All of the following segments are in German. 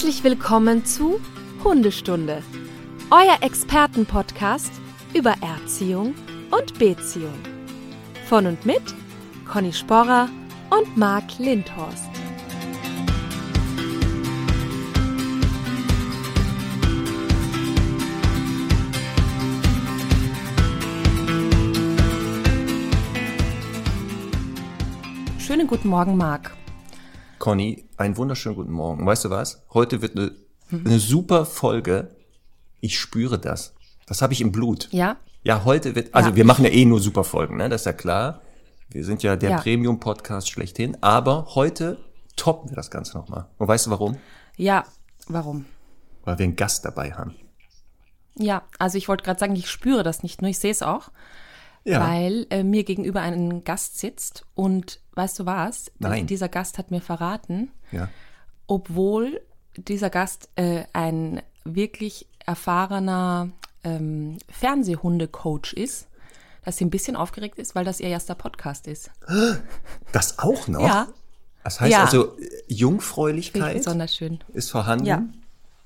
Herzlich willkommen zu Hundestunde, euer Expertenpodcast über Erziehung und Beziehung. Von und mit Conny Sporrer und Marc Lindhorst. Schönen guten Morgen, Marc. Conny, einen wunderschönen guten Morgen. Weißt du was? Heute wird eine, eine super Folge. Ich spüre das. Das habe ich im Blut. Ja? Ja, heute wird, also Ja. wir machen ja eh nur super Folgen, ne? Das ist ja klar. Wir sind ja der Ja. Premium-Podcast schlechthin. Aber heute toppen wir das Ganze nochmal. Und weißt du warum? Ja, warum? Weil wir einen Gast dabei haben. Ja, also ich wollte gerade sagen, ich spüre das nicht nur, ich sehe es auch, Ja. weil äh, mir gegenüber ein Gast sitzt und weißt du was? Nein. Dieser Gast hat mir verraten, ja. obwohl dieser Gast äh, ein wirklich erfahrener ähm, Fernsehhundecoach ist, dass sie ein bisschen aufgeregt ist, weil das ihr erster Podcast ist. Das auch noch? Ja, Das heißt Ja. also, Jungfräulichkeit besonders schön. ist vorhanden. Ja.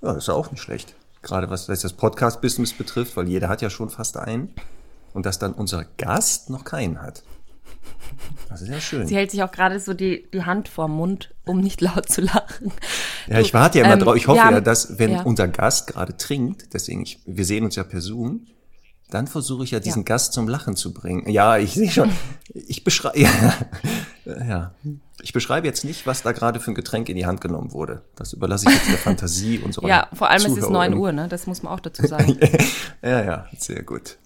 Ja, das ist auch nicht schlecht. Gerade was, was das Podcast-Business betrifft, weil jeder hat ja schon fast einen. Und dass dann unser Gast noch keinen hat. Das ist ja schön. Sie hält sich auch gerade so die, die Hand vorm Mund, um nicht laut zu lachen. Ja, ich warte ja immer ähm, drauf. Ich hoffe haben- ja, dass, wenn ja. unser Gast gerade trinkt, deswegen, ich, wir sehen uns ja per Zoom, dann versuche ich ja diesen Ja. Gast zum Lachen zu bringen. Ja, ich sehe schon. Ich beschreibe, ja, ja. Ich beschreibe jetzt nicht, was da gerade für ein Getränk in die Hand genommen wurde. Das überlasse ich jetzt der Fantasie unserer Ja, vor allem es ist 9 Zuhörerinnen. Uhr, ne? Das muss man auch dazu sagen. Ja, ja, sehr gut.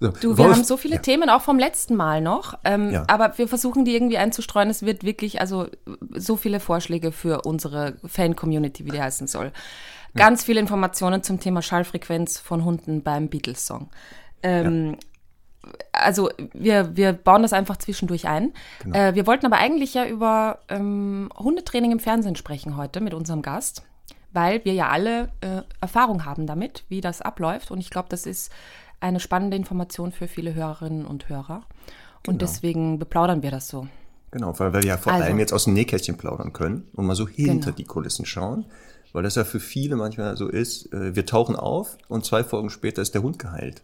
So, Du, wir Wolf- haben so viele ja. Themen auch vom letzten Mal noch, ähm, Ja. aber wir versuchen die irgendwie einzustreuen. Es wird wirklich, also so viele Vorschläge für unsere Fan-Community, wie die heißen soll. Ganz viele Informationen zum Thema Schallfrequenz von Hunden beim Beatles-Song. Ähm, Also wir, wir bauen das einfach zwischendurch ein. Genau. Äh, wir wollten aber eigentlich ja über ähm, Hundetraining im Fernsehen sprechen heute mit unserem Gast, weil wir ja alle äh, Erfahrung haben damit, wie das abläuft. Und ich glaube, das ist eine spannende Information für viele Hörerinnen und Hörer. Und deswegen beplaudern wir das so. Genau, weil wir ja vor Also. allem jetzt aus dem Nähkästchen plaudern können und mal so hinter Genau. die Kulissen schauen, weil das ja für viele manchmal so ist, äh, wir tauchen auf und zwei Folgen später ist der Hund geheilt.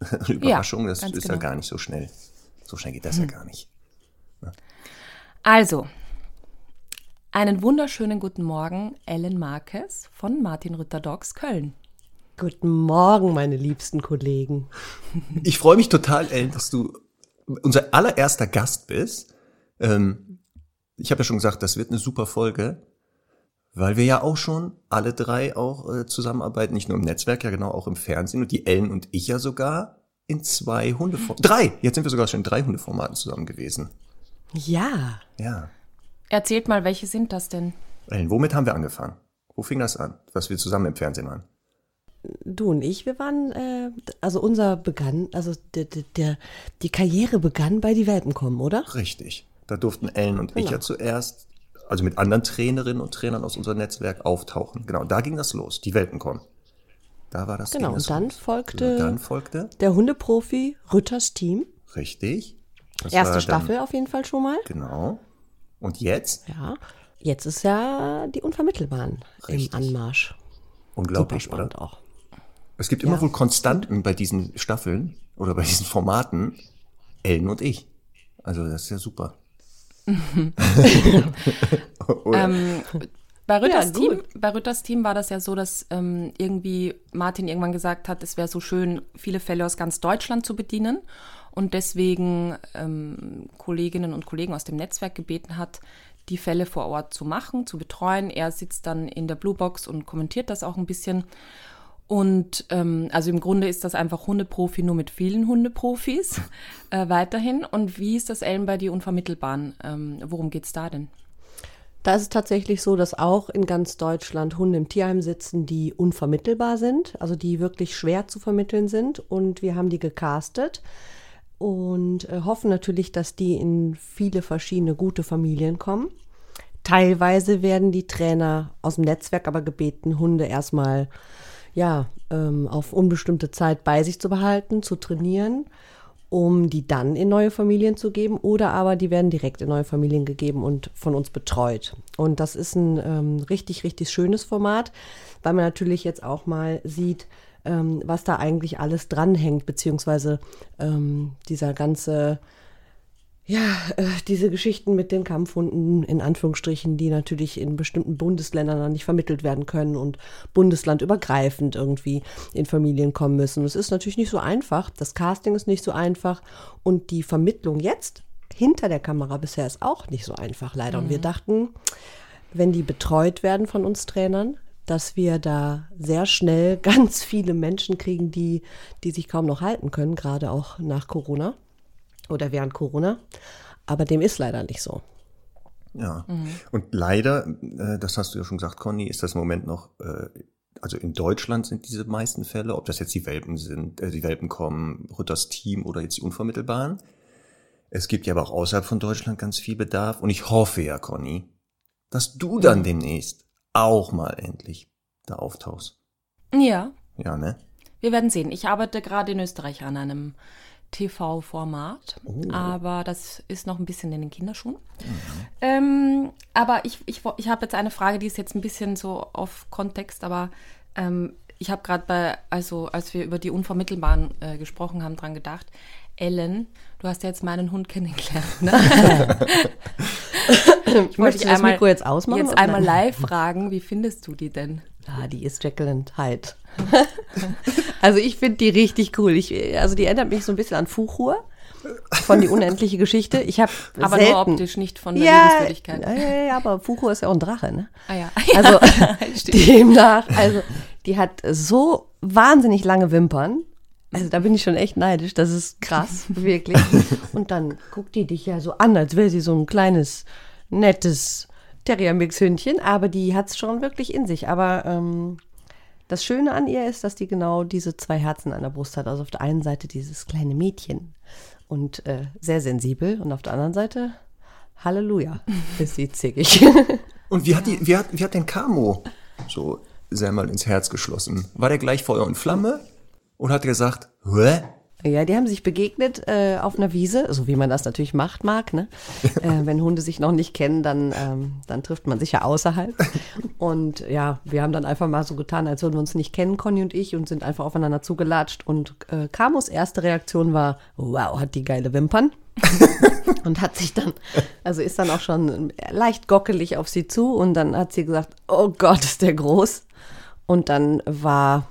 Überraschung, das ganz ist ja genau. gar nicht so schnell. So schnell geht das ja gar nicht. Also, einen wunderschönen guten Morgen, Ellen Marquez von Martin Rütter Dogs Köln. Guten Morgen, meine liebsten Kollegen. Ich freue mich total, Ellen, dass du unser allererster Gast bist. Ähm, ich habe ja schon gesagt, das wird eine super Folge, weil wir ja auch schon alle drei auch äh, zusammenarbeiten, nicht nur im Netzwerk, ja genau, auch im Fernsehen und die Ellen und ich ja sogar in zwei Hundeformaten. Drei! Jetzt sind wir sogar schon in drei Hundeformaten zusammen gewesen. Ja, Ja. Erzählt mal, welche sind das denn? Ellen, womit haben wir angefangen? Wo fing das an, was wir zusammen im Fernsehen waren? Du und ich, wir waren, äh, also unser begann, also der, der, die Karriere begann bei die Welpen kommen, oder? Richtig. Da durften Ellen und ich Genau. ja zuerst, also mit anderen Trainerinnen und Trainern aus unserem Netzwerk auftauchen. Genau, da ging das los. Die Welpen kommen. Da war das Genau, und dann los. folgte- Genau, dann folgte, Der Hundeprofi Rütters Team. richtig. Das Erste dann- Staffel auf jeden Fall schon mal. Genau. Und jetzt? Ja. Jetzt ist ja die Unvermittelbahn Richtig. im Anmarsch. Super Unglaublich, spannend oder? auch. Es gibt immer Ja. wohl Konstanten bei diesen Staffeln oder bei diesen Formaten. Ellen und ich. Also das ist ja super. Ähm, bei, Rütters Ja, Team, bei Rütters Team war das ja so, dass ähm, irgendwie Martin irgendwann gesagt hat, es wäre so schön, viele Fälle aus ganz Deutschland zu bedienen und deswegen ähm, Kolleginnen und Kollegen aus dem Netzwerk gebeten hat, die Fälle vor Ort zu machen, zu betreuen. Er sitzt dann in der Bluebox und kommentiert das auch ein bisschen. Und ähm, also im Grunde ist das einfach Hundeprofi nur mit vielen Hundeprofis äh, weiterhin. Und wie ist das Ellen bei die Unvermittelbaren? Ähm, worum geht's da denn? Da ist es tatsächlich so, dass auch in ganz Deutschland Hunde im Tierheim sitzen, die unvermittelbar sind, also die wirklich schwer zu vermitteln sind. Und wir haben die gecastet und äh, hoffen natürlich, dass die in viele verschiedene gute Familien kommen. Teilweise werden die Trainer aus dem Netzwerk aber gebeten, Hunde erstmal ja, ähm, auf unbestimmte Zeit bei sich zu behalten, zu trainieren um die dann in neue Familien zu geben oder aber die werden direkt in neue Familien gegeben und von uns betreut. Und das ist ein ähm, richtig, richtig schönes Format, weil man natürlich jetzt auch mal sieht, ähm, was da eigentlich alles dranhängt, beziehungsweise ähm, dieser ganze ja, äh, diese Geschichten mit den Kampfhunden in Anführungsstrichen, die natürlich in bestimmten Bundesländern dann nicht vermittelt werden können und bundeslandübergreifend irgendwie in Familien kommen müssen. Es ist natürlich nicht so einfach. Das Casting ist nicht so einfach und die Vermittlung jetzt hinter der Kamera bisher ist auch nicht so einfach leider. Mhm. Und wir dachten, wenn die betreut werden von uns Trainern, dass wir da sehr schnell ganz viele Menschen kriegen, die, die sich kaum noch halten können, gerade auch nach Corona oder während Corona. Aber dem ist leider nicht so. Ja, mhm. und leider, äh, das hast du ja schon gesagt, Conny, ist das im Moment noch, äh, also in Deutschland sind diese meisten Fälle, ob das jetzt die Welpen sind, äh, die Welpen kommen, Rütters Team oder jetzt die Unvermittelbaren. Es gibt ja aber auch außerhalb von Deutschland ganz viel Bedarf und ich hoffe ja, Conny, dass du dann demnächst auch mal endlich da auftauchst. Ja. Ja, ne? Wir werden sehen. Ich arbeite gerade in Österreich an einem TV-Format, oh. aber das ist noch ein bisschen in den Kinderschuhen. Mhm. Ähm, aber ich, ich, ich habe jetzt eine Frage, die ist jetzt ein bisschen so auf Kontext, aber ähm, ich habe gerade bei, also als wir über die Unvermittelbaren äh, gesprochen haben, dran gedacht. Ellen, du hast ja jetzt meinen Hund kennengelernt. Ne? ich wollte dich einmal, Mikro jetzt ausmachen. Jetzt einmal live fragen, wie findest du die denn? Ah, die ist Jacqueline Hyde. also ich finde die richtig cool. Ich, also die erinnert mich so ein bisschen an Fuchur von die unendliche Geschichte. Ich habe aber selten, nur optisch, nicht von der ja, Liebenswürdigkeit. Ja, ja, ja, aber Fuchur ist ja auch ein Drache, ne? Ah ja. Also demnach, also die hat so wahnsinnig lange Wimpern. Also da bin ich schon echt neidisch. Das ist krass, wirklich. Und dann guckt die dich ja so an, als wäre sie so ein kleines, nettes Terrier-Mix-Hündchen. Aber die hat es schon wirklich in sich. Aber ähm, das Schöne an ihr ist, dass die genau diese zwei Herzen an der Brust hat. Also auf der einen Seite dieses kleine Mädchen und äh, sehr sensibel und auf der anderen Seite Halleluja, ist sie zickig. und wie hat, die, wie, hat, wie hat denn Camo so sehr mal ins Herz geschlossen? War der gleich Feuer und Flamme und hat gesagt, Hä? Ja, die haben sich begegnet äh, auf einer Wiese, so wie man das natürlich macht, mag. Ne? äh, wenn Hunde sich noch nicht kennen, dann, ähm, dann trifft man sich ja außerhalb. Und ja, wir haben dann einfach mal so getan, als würden wir uns nicht kennen, Conny und ich, und sind einfach aufeinander zugelatscht. Und äh, Kamos erste Reaktion war, wow, hat die geile Wimpern. und hat sich dann, also ist dann auch schon leicht gockelig auf sie zu und dann hat sie gesagt, oh Gott, ist der groß. Und dann war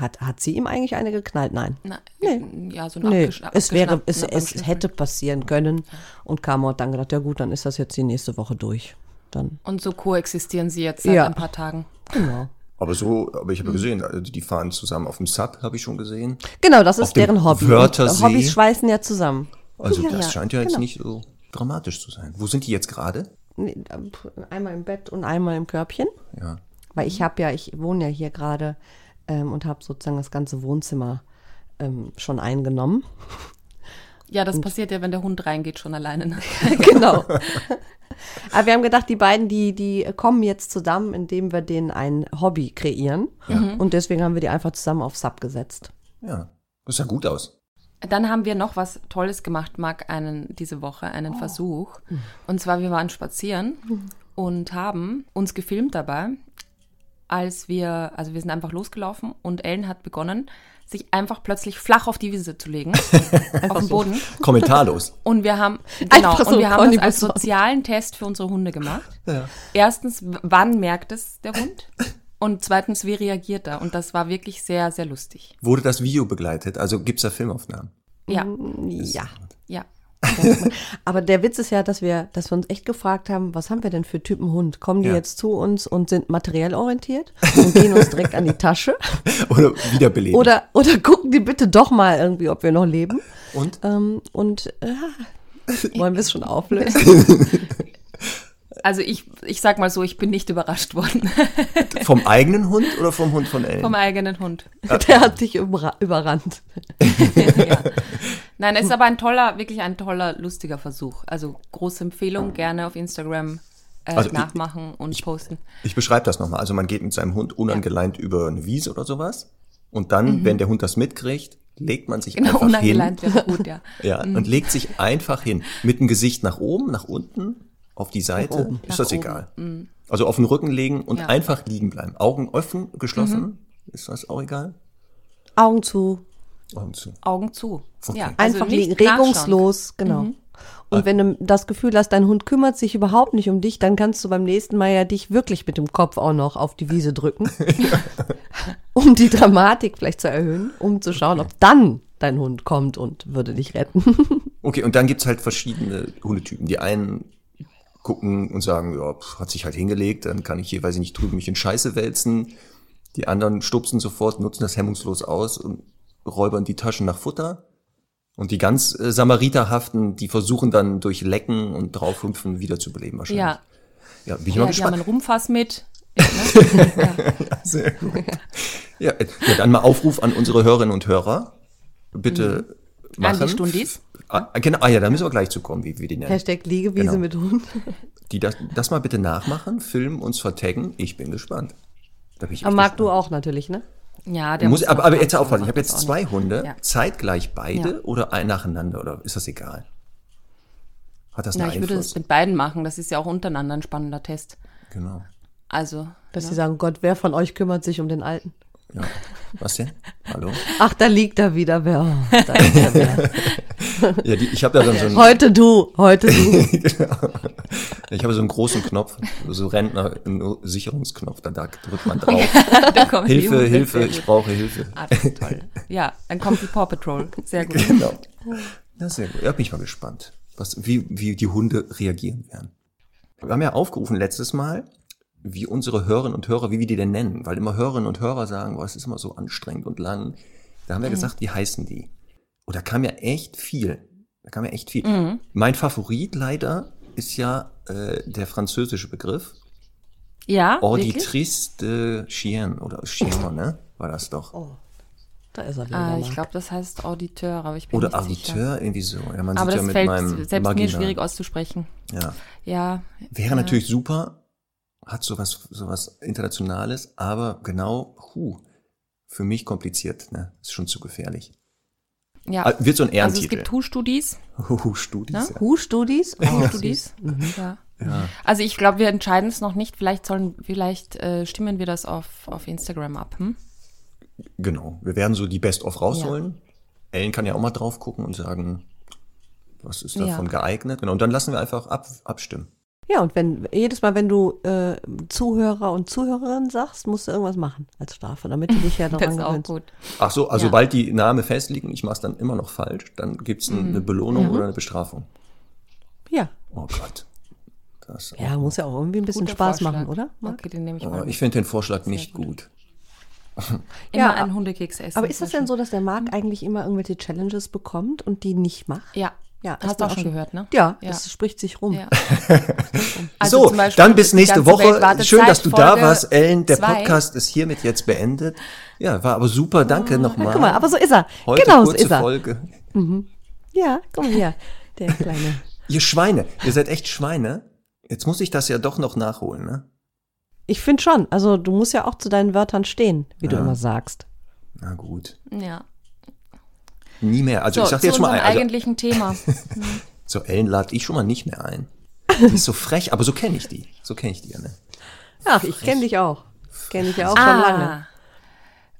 hat, hat sie ihm eigentlich eine geknallt? Nein. Na, nee. Ja, so nee. es wäre, es, es hätte passieren können. Und Camo hat dann gedacht, ja gut, dann ist das jetzt die nächste Woche durch. Dann. Und so koexistieren sie jetzt seit ja. ein paar Tagen. Genau. Aber so, aber ich habe mhm. gesehen, also die fahren zusammen auf dem Sub, habe ich schon gesehen. Genau, das ist deren Hobby. Wörtersee. Hobbys schweißen ja zusammen. Also ja, das ja, scheint ja jetzt genau. nicht so dramatisch zu sein. Wo sind die jetzt gerade? Einmal im Bett und einmal im Körbchen. Ja. Weil ich habe ja, ich wohne ja hier gerade ähm, und habe sozusagen das ganze Wohnzimmer ähm, schon eingenommen. Ja, das und, passiert ja, wenn der Hund reingeht, schon alleine. Ne? genau. Aber wir haben gedacht, die beiden, die, die kommen jetzt zusammen, indem wir denen ein Hobby kreieren. Ja. Mhm. Und deswegen haben wir die einfach zusammen auf Sub gesetzt. Ja, das sah gut aus. Dann haben wir noch was Tolles gemacht, Marc, einen, diese Woche, einen oh. Versuch. Mhm. Und zwar, wir waren spazieren mhm. und haben uns gefilmt dabei als wir, also wir sind einfach losgelaufen und Ellen hat begonnen, sich einfach plötzlich flach auf die Wiese zu legen, auf dem Boden. Kommentarlos. Und wir haben, genau, so, und wir haben das als sozialen Test für unsere Hunde gemacht. Ja. Erstens, wann merkt es der Hund? Und zweitens, wie reagiert er? Und das war wirklich sehr, sehr lustig. Wurde das Video begleitet? Also gibt es da Filmaufnahmen? Ja. Ja. Ja. Aber der Witz ist ja, dass wir, dass wir uns echt gefragt haben, was haben wir denn für Typen Hund? Kommen die ja. jetzt zu uns und sind materiell orientiert und gehen uns direkt an die Tasche? Oder wiederbeleben. Oder, oder gucken die bitte doch mal irgendwie, ob wir noch leben. Und? Ähm, und äh, wollen wir es schon auflösen? Also ich, ich sag mal so, ich bin nicht überrascht worden. Vom eigenen Hund oder vom Hund von Ellen? Vom eigenen Hund. Der hat dich überrannt. ja. Nein, es ist aber ein toller, wirklich ein toller, lustiger Versuch. Also große Empfehlung, gerne auf Instagram äh, also nachmachen ich, und ich, posten. Ich beschreibe das nochmal. Also man geht mit seinem Hund unangeleint ja. über eine Wiese oder sowas. Und dann, mhm. wenn der Hund das mitkriegt, legt man sich Genau, einfach hin. unangeleint wäre gut, ja. Ja, und legt sich einfach hin. Mit dem Gesicht nach oben, nach unten, auf die Seite. oben. Ist Nach das oben. egal. Also auf den Rücken legen und Ja. einfach liegen bleiben. Augen offen, geschlossen. Ist das auch egal? Augen zu, Augen zu. Augen zu. Okay. Ja, also einfach nicht liegen, regungslos, genau. Und wenn du das Gefühl hast, dein Hund kümmert sich überhaupt nicht um dich, dann kannst du beim nächsten Mal ja dich wirklich mit dem Kopf auch noch auf die Wiese drücken, um die Dramatik vielleicht zu erhöhen, um zu schauen, ob dann dein Hund kommt und würde dich retten. Okay, und dann gibt's halt verschiedene Hundetypen. Die einen gucken und sagen, ja, pf, hat sich halt hingelegt, dann kann ich hier, weiß ich nicht, drüben mich in Scheiße wälzen. Die anderen stupsen sofort, nutzen das hemmungslos aus und räubern die Taschen nach Futter. Und die ganz äh, Samariterhaften, die versuchen dann durch Lecken und draufhüpfen wieder zu beleben wahrscheinlich. Ja, ja bin ich ja mal die haben gespannt. einen Rumpfass mit. Ja, ne? Sehr gut. Ja, äh, ja, dann mal Aufruf an unsere Hörerinnen und Hörer. Bitte machen. An die Stundis. Ah, genau, ah ja, da müssen wir gleich zu kommen, wie wir die nennen. Hashtag Liegewiese Genau. mit Hund. Die das, das mal bitte nachmachen, filmen, uns vertaggen. Ich bin gespannt. Da bin ich Aber mag du gespannt. auch natürlich, ne? Ja, der Muss, muss aber, aber jetzt aufpassen, ich habe jetzt zwei nicht. Hunde, Ja. zeitgleich beide Ja. oder ein nacheinander oder ist das egal? Hat das Na, einen ich würde Einfluss? das mit beiden machen. Das ist ja auch untereinander ein spannender Test. Genau. Also, Dass sie sagen, Gott, wer von euch kümmert sich um den Alten? Ja. Was denn? Hallo? Ach, da liegt er wieder. Wer? Oh, da ist er wieder. Ja, die, ich habe ja dann so einen, Heute du, heute du. ich habe so einen großen Knopf, so Rentner, einen Sicherungsknopf, da, da drückt man drauf. da Hilfe. Hilfe, ich brauche Hilfe. Ah, toll. Ja, dann kommt die Paw Patrol. Sehr gut. Genau. Ja, sehr gut. Ja, bin ich mal gespannt, was, wie, wie die Hunde reagieren werden. Wir haben ja aufgerufen letztes Mal, wie unsere Hörerinnen und Hörer, wie wir die denn nennen, weil immer Hörerinnen und Hörer sagen, boah, es ist immer so anstrengend und lang. Da haben wir gesagt, wie heißen die? Und da kam ja echt viel. Da kam ja echt viel. Mein Favorit leider ist ja äh, der französische Begriff. Ja? Auditrice de Chien oder Chien, ne? War das doch. Da ist er wieder. Ah, ich glaube, das heißt Auditeur, aber ich bin Oder nicht sicher. Auditeur, irgendwie so. Ja, man Aber sieht das ja mit fällt meinem selbst Magina. mir schwierig auszusprechen. Ja. Ja, Wäre natürlich super, hat sowas, sowas Internationales, aber genau, hu, für mich kompliziert, ne? Ist schon zu gefährlich. ja. Ah, Wird so ein also es Ehrentitel. gibt Hu-Studis. Hu, Studis. Ne? Ja. Hu-Studis? Oh, Hu-Studis. Ja. Also ich glaube, wir entscheiden es noch nicht. Vielleicht sollen, vielleicht äh, stimmen wir das auf, auf Instagram ab. Hm? Genau. Wir werden so die Best-of rausholen. Ellen kann ja auch mal drauf gucken und sagen, was ist davon Ja. geeignet. Genau. Und dann lassen wir einfach ab, abstimmen. Ja, und wenn jedes Mal, wenn du äh, Zuhörer und Zuhörerinnen sagst, musst du irgendwas machen als Strafe, damit du dich ja Das daran ist auch gewöhnst. gut. Ach so, also Ja. sobald die Namen festliegen, ich mache es dann immer noch falsch, dann gibt's Mhm. eine Belohnung oder eine Bestrafung. Ja. Oh Gott. Das Ja, muss ja auch irgendwie ein bisschen Guter Spaß Vorschlag. machen, oder? Marc? Okay, den nehme ich Oh, mal. ich finde den Vorschlag nicht gut. Immer Ja, einen Hundekeks essen. Aber ist das denn so, dass der Marc eigentlich immer irgendwelche Challenges bekommt und die nicht macht? Ja. Ja, Hast ist du auch schon gehört, ne? Ja, Ja. das spricht sich rum. Ja. Also so, dann bis nächste Woche. Schön, dass du da warst, Ellen. Der zwei. Podcast ist hiermit jetzt beendet. Ja, war aber super. Danke nochmal. Guck mal, aber so ist er. Heute genau so kurze ist er. Folge. Ja, komm her, der kleine. Ihr Schweine, ihr seid echt Schweine. Jetzt muss ich das ja doch noch nachholen, ne? Ich finde schon. Also du musst ja auch zu deinen Wörtern stehen, wie du immer sagst. Na gut. Ja. Nie mehr. Also So, ich sag zu jetzt mal ein. Also, eigentlichen Thema. so Ellen lade ich schon mal nicht mehr ein. Die ist so frech, aber so kenne ich die. So kenne ich die ja, ne? Ach, ich kenne dich auch. Kenne ich ja auch Ah. schon lange.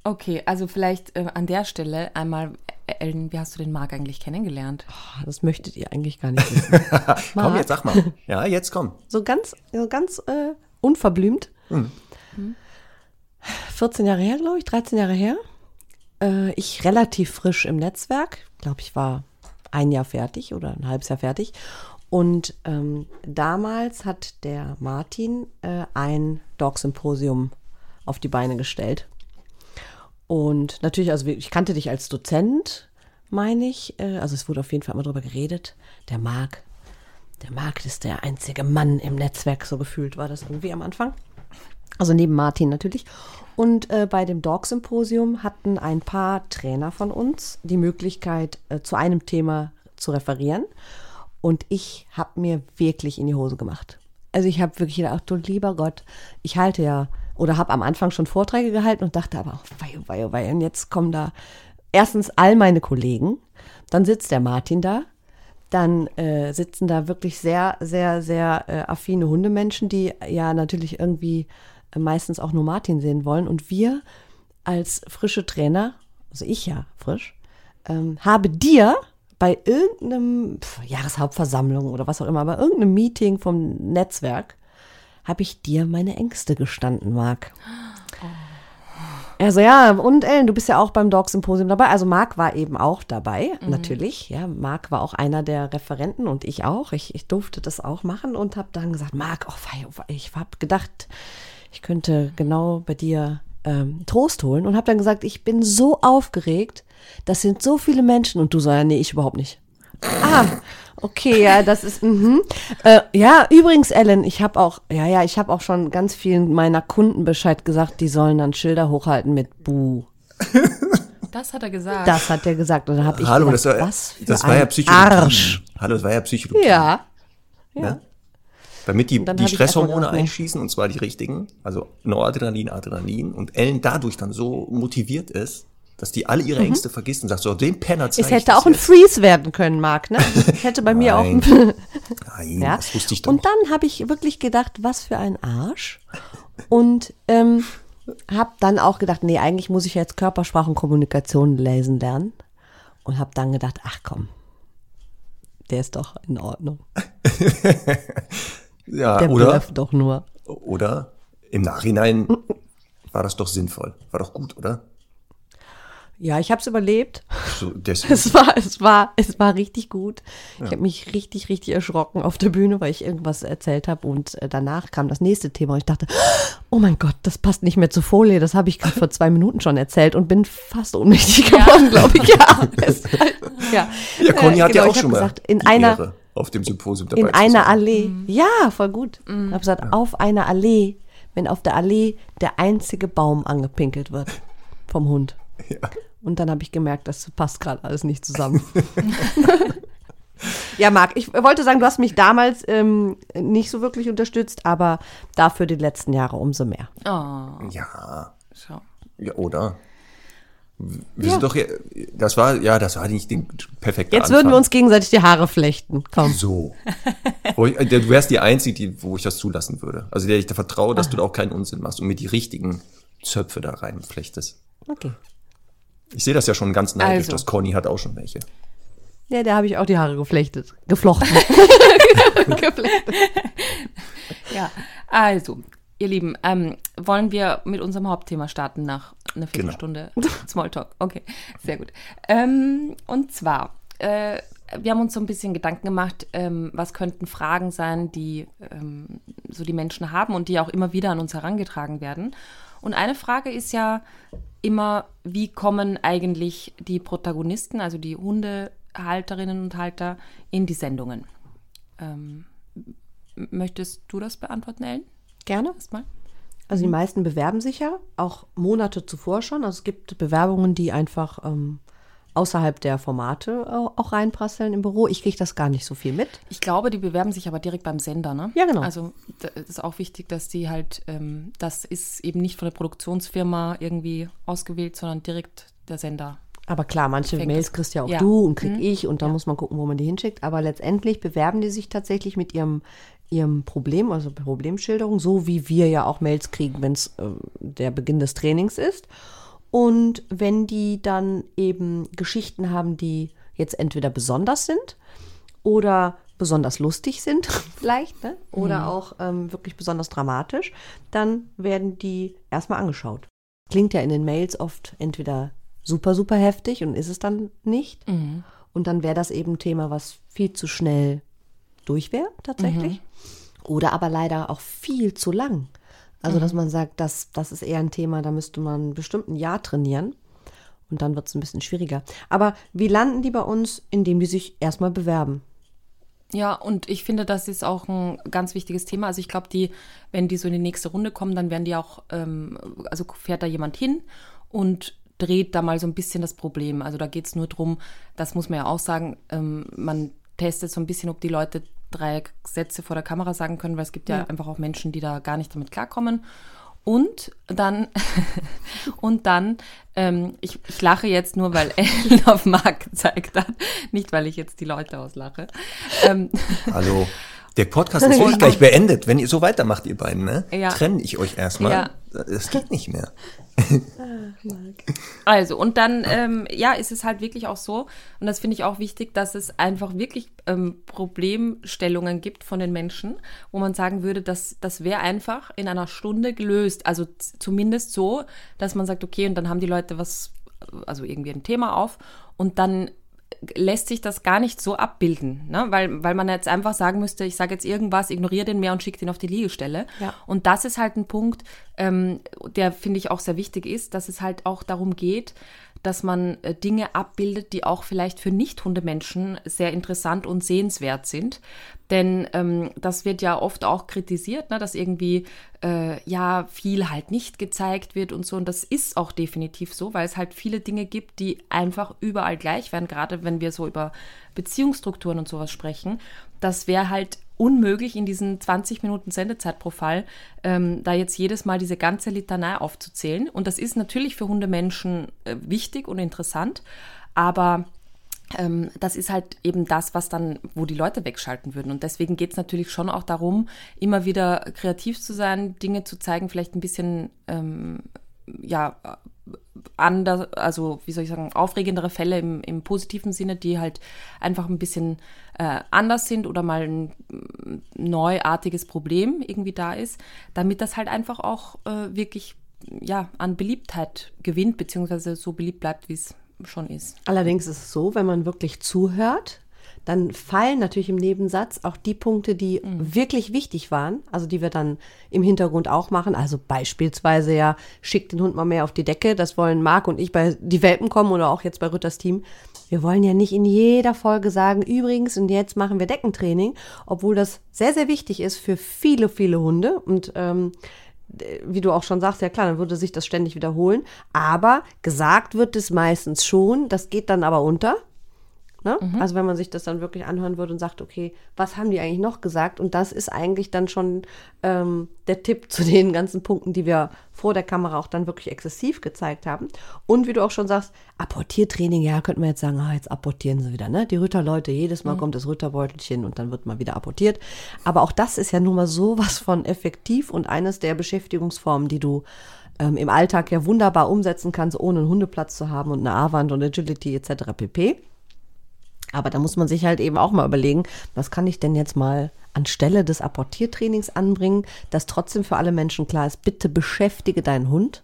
Okay, also vielleicht äh, an der Stelle einmal, Ellen, wie hast du den Marc eigentlich kennengelernt? Ah, Das möchtet ihr eigentlich gar nicht wissen. Komm, jetzt sag mal. Ja, jetzt komm. So ganz, so ganz äh, unverblümt. 14 Jahre her, glaube ich, 13 Jahre her. Äh, ich relativ frisch im Netzwerk. Ich glaube, ich war ein Jahr fertig oder ein halbes Jahr fertig. Und ähm, damals hat der Martin äh, ein Dog-Symposium auf die Beine gestellt. Und natürlich, also ich kannte dich als Dozent, meine ich. Äh, Also es wurde auf jeden Fall immer drüber geredet. Der Marc, der Marc ist der einzige Mann im Netzwerk, so gefühlt war das irgendwie am Anfang. Also neben Martin natürlich. Und äh, bei dem Dog-Symposium hatten ein paar Trainer von uns die Möglichkeit, äh, zu einem Thema zu referieren. Und ich habe mir wirklich in die Hose gemacht. Also ich habe wirklich gedacht, ach du lieber Gott, ich halte ja oder habe am Anfang schon Vorträge gehalten und dachte aber, oh, wei, oh, wei, oh, wei, und jetzt kommen da erstens all meine Kollegen, dann sitzt der Martin da, dann äh, sitzen da wirklich sehr, sehr, sehr äh, affine Hundemenschen, die ja natürlich irgendwie meistens auch nur Martin sehen wollen. Und wir als frische Trainer, also ich ja frisch, ähm, habe dir bei irgendeinem pf, Jahreshauptversammlung oder was auch immer, bei irgendeinem Meeting vom Netzwerk, habe ich dir meine Ängste gestanden, Marc. Also ja, und Ellen, du bist ja auch beim Dog Symposium dabei. Also Marc war eben auch dabei, natürlich. Ja, Marc war auch einer der Referenten und ich auch. Ich, ich durfte das auch machen und habe dann gesagt, Marc, oh, ich habe gedacht, ich könnte genau bei dir ähm, Trost holen und habe dann gesagt, ich bin so aufgeregt, das sind so viele Menschen und du sagst, ja, nee, ich überhaupt nicht. Ah, okay, ja, das ist, mhm. Äh, ja, übrigens, Ellen, ich habe auch, ja, ja, ich habe auch schon ganz vielen meiner Kunden Bescheid gesagt, die sollen dann Schilder hochhalten mit Bu. Das hat er gesagt. Das hat er gesagt. Und dann habe ich Hallo, gedacht, das war, was für das ein war ja Psychologie. Arsch. Hallo, das war ja Psychologie. Ja. Ne? Damit die, die ich Stresshormone einschießen, und zwar die richtigen, also Noradrenalin, Adrenalin, und Ellen dadurch dann so motiviert ist, dass die alle ihre Ängste vergisst und sagt, so, dem Penner zeig Mhm. Es ich hätte auch ein jetzt. Freeze werden können, Marc, ne? Hätte bei mir auch Nein. ein Nein, Ja. das wusste ich doch. Und dann habe ich wirklich gedacht, was für ein Arsch. Und ähm, habe dann auch gedacht, nee, eigentlich muss ich jetzt Körpersprache und Kommunikation lesen lernen. Und habe dann gedacht, ach komm, der ist doch in Ordnung. ja, Der oder, doch nur. oder im Nachhinein war das doch sinnvoll. War doch gut, oder? Ja, ich habe es überlebt. So, deswegen. Es war, es war, es war richtig gut. Ich habe mich richtig, richtig erschrocken auf der Bühne, weil ich irgendwas erzählt habe und äh, danach kam das nächste Thema und ich dachte, oh mein Gott, das passt nicht mehr zur Folie. Das habe ich gerade vor zwei Minuten schon erzählt und bin fast ohnmächtig geworden, glaube ich. Ja, es, ja. Ja, Conny Äh, hat ja genau, auch ich schon hab mal gesagt, in einer, Ehre, auf dem Symposium dabei in zu einer sein. Allee. Ja, voll gut. Ich habe gesagt, auf einer Allee, wenn auf der Allee der einzige Baum angepinkelt wird vom Hund. Ja. Und dann habe ich gemerkt, das passt gerade alles nicht zusammen. ja, Marc, ich wollte sagen, du hast mich damals ähm, nicht so wirklich unterstützt, aber dafür die letzten Jahre umso mehr. Oh, Ja, schau. ja, oder? Wir Ja. sind doch hier, das war, ja, das war nicht den perfekte Jetzt Anfang. würden wir uns gegenseitig die Haare flechten. Komm. So. Ich, äh, du wärst die Einzige, die, wo ich das zulassen würde. Also der ich da vertraue, dass du da auch keinen Unsinn machst und mir die richtigen Zöpfe da reinflechtest. Okay. Ich sehe das ja schon ganz neidisch, Also. dass Conny hat auch schon welche. Ja, da habe ich auch die Haare geflechtet. Geflochten. geflechtet. Ja, also, ihr Lieben, ähm, wollen wir mit unserem Hauptthema starten nach einer Genau. Viertelstunde Smalltalk? Okay, sehr gut. Ähm, und zwar, äh, wir haben uns so ein bisschen Gedanken gemacht, ähm, was könnten Fragen sein, die ähm, so die Menschen haben und die auch immer wieder an uns herangetragen werden. Und eine Frage ist ja immer, wie kommen eigentlich die Protagonisten, also die Hundehalterinnen und Halter, in die Sendungen? Ähm, möchtest du das beantworten, Ellen? Gerne. Erstmal? Also die meisten bewerben sich ja, auch Monate zuvor schon. Also es gibt Bewerbungen, die einfach ähm, außerhalb der Formate äh, auch reinprasseln im Büro. Ich kriege das gar nicht so viel mit. Ich glaube, die bewerben sich aber direkt beim Sender, ne? Ja, genau. Also da- das ist auch wichtig, dass die halt, ähm, das ist eben nicht von der Produktionsfirma irgendwie ausgewählt, sondern direkt der Sender. Aber klar, manche Mails kriegst ja auch Ja. du und krieg ich und da muss man gucken, wo man die hinschickt. Aber letztendlich bewerben die sich tatsächlich mit ihrem, ihrem Problem, also Problemschilderung, so wie wir ja auch Mails kriegen, wenn es äh, der Beginn des Trainings ist. Und wenn die dann eben Geschichten haben, die jetzt entweder besonders sind oder besonders lustig sind, vielleicht, ne? oder auch ähm, wirklich besonders dramatisch, dann werden die erstmal angeschaut. Klingt ja in den Mails oft entweder super, super heftig und ist es dann nicht. Und dann wäre das eben ein Thema, was viel zu schnell durch wäre, tatsächlich. Oder aber leider auch viel zu lang. Also, dass man sagt, das, das ist eher ein Thema, da müsste man bestimmt ein Jahr trainieren. Und dann wird es ein bisschen schwieriger. Aber wie landen die bei uns? Indem die sich erstmal bewerben. Ja, und ich finde, das ist auch ein ganz wichtiges Thema. Also ich glaube, die, wenn die so in die nächste Runde kommen, dann werden die auch, ähm, also fährt da jemand hin und dreht da mal so ein bisschen das Problem. Also da geht es nur drum, das muss man ja auch sagen, ähm, man testet so ein bisschen, ob die Leute drei Sätze vor der Kamera sagen können, weil es gibt ja, einfach auch Menschen, die da gar nicht damit klarkommen. Und dann, und dann, ähm, ich, ich lache jetzt nur, weil Ellen auf Marc gezeigt hat, nicht weil ich jetzt die Leute auslache. Ähm, Hallo. Der Podcast ist wirklich gleich beendet. Wenn ihr so weitermacht, ihr beiden, ne? Ja. Trenne ich euch erstmal. Ja. Das geht nicht mehr. Also, und dann, ähm, ja, ist es halt wirklich auch so, und das finde ich auch wichtig, dass es einfach wirklich ähm, Problemstellungen gibt von den Menschen, wo man sagen würde, dass das wäre einfach in einer Stunde gelöst. Also zumindest so, dass man sagt, okay, und dann haben die Leute was, also irgendwie ein Thema auf, und dann lässt sich das gar nicht so abbilden, ne? weil, weil man jetzt einfach sagen müsste, ich sage jetzt irgendwas, ignoriere den mehr und schicke den auf die Liegestelle. Ja. Und das ist halt ein Punkt, ähm, der finde ich auch sehr wichtig ist, dass es halt auch darum geht, dass man äh, Dinge abbildet, die auch vielleicht für Nicht-Hundemenschen sehr interessant und sehenswert sind. Denn ähm, das wird ja oft auch kritisiert, ne, dass irgendwie äh, ja viel halt nicht gezeigt wird und so. Und das ist auch definitiv so, weil es halt viele Dinge gibt, die einfach überall gleich werden, gerade wenn wir so über Beziehungsstrukturen und sowas sprechen. Das wäre halt unmöglich in diesen 20 Minuten Sendezeit pro Fall, ähm, da jetzt jedes Mal diese ganze Litanei aufzuzählen. Und das ist natürlich für Hundemenschen äh, wichtig und interessant, aber ähm, das ist halt eben das, was dann, wo die Leute wegschalten würden. Und deswegen geht es natürlich schon auch darum, immer wieder kreativ zu sein, Dinge zu zeigen, vielleicht ein bisschen ähm, ja anders, also wie soll ich sagen, aufregendere Fälle im, im positiven Sinne, die halt einfach ein bisschen äh, anders sind oder mal ein mm, neuartiges Problem irgendwie da ist, damit das halt einfach auch äh, wirklich ja an Beliebtheit gewinnt, beziehungsweise so beliebt bleibt, wie es schon ist. Allerdings ist es so, wenn man wirklich zuhört, dann fallen natürlich im Nebensatz auch die Punkte, die wirklich wichtig waren, also die wir dann im Hintergrund auch machen. Also beispielsweise ja, schickt den Hund mal mehr auf die Decke. Das wollen Marc und ich bei die Welpen kommen oder auch jetzt bei Rütters Team. Wir wollen ja nicht in jeder Folge sagen, übrigens, und jetzt machen wir Deckentraining, obwohl das sehr, sehr wichtig ist für viele, viele Hunde. Und ähm, wie du auch schon sagst, ja klar, dann würde sich das ständig wiederholen. Aber gesagt wird es meistens schon, das geht dann aber unter. Ne? Also wenn man sich das dann wirklich anhören würde und sagt, okay, was haben die eigentlich noch gesagt? Und das ist eigentlich dann schon ähm, der Tipp zu den ganzen Punkten, die wir vor der Kamera auch dann wirklich exzessiv gezeigt haben. Und wie du auch schon sagst, Apportiertraining, ja, könnten wir jetzt sagen, ah, jetzt apportieren sie wieder, ne? Die Rütterleute, jedes Mal kommt das Rütterbeutelchen und dann wird mal wieder apportiert. Aber auch das ist ja nun mal sowas von effektiv und eines der Beschäftigungsformen, die du ähm, im Alltag ja wunderbar umsetzen kannst, ohne einen Hundeplatz zu haben und eine A-Wand und Agility etc. pp. Aber da muss man sich halt eben auch mal überlegen, was kann ich denn jetzt mal anstelle des Apportiertrainings anbringen, das trotzdem für alle Menschen klar ist, bitte beschäftige deinen Hund.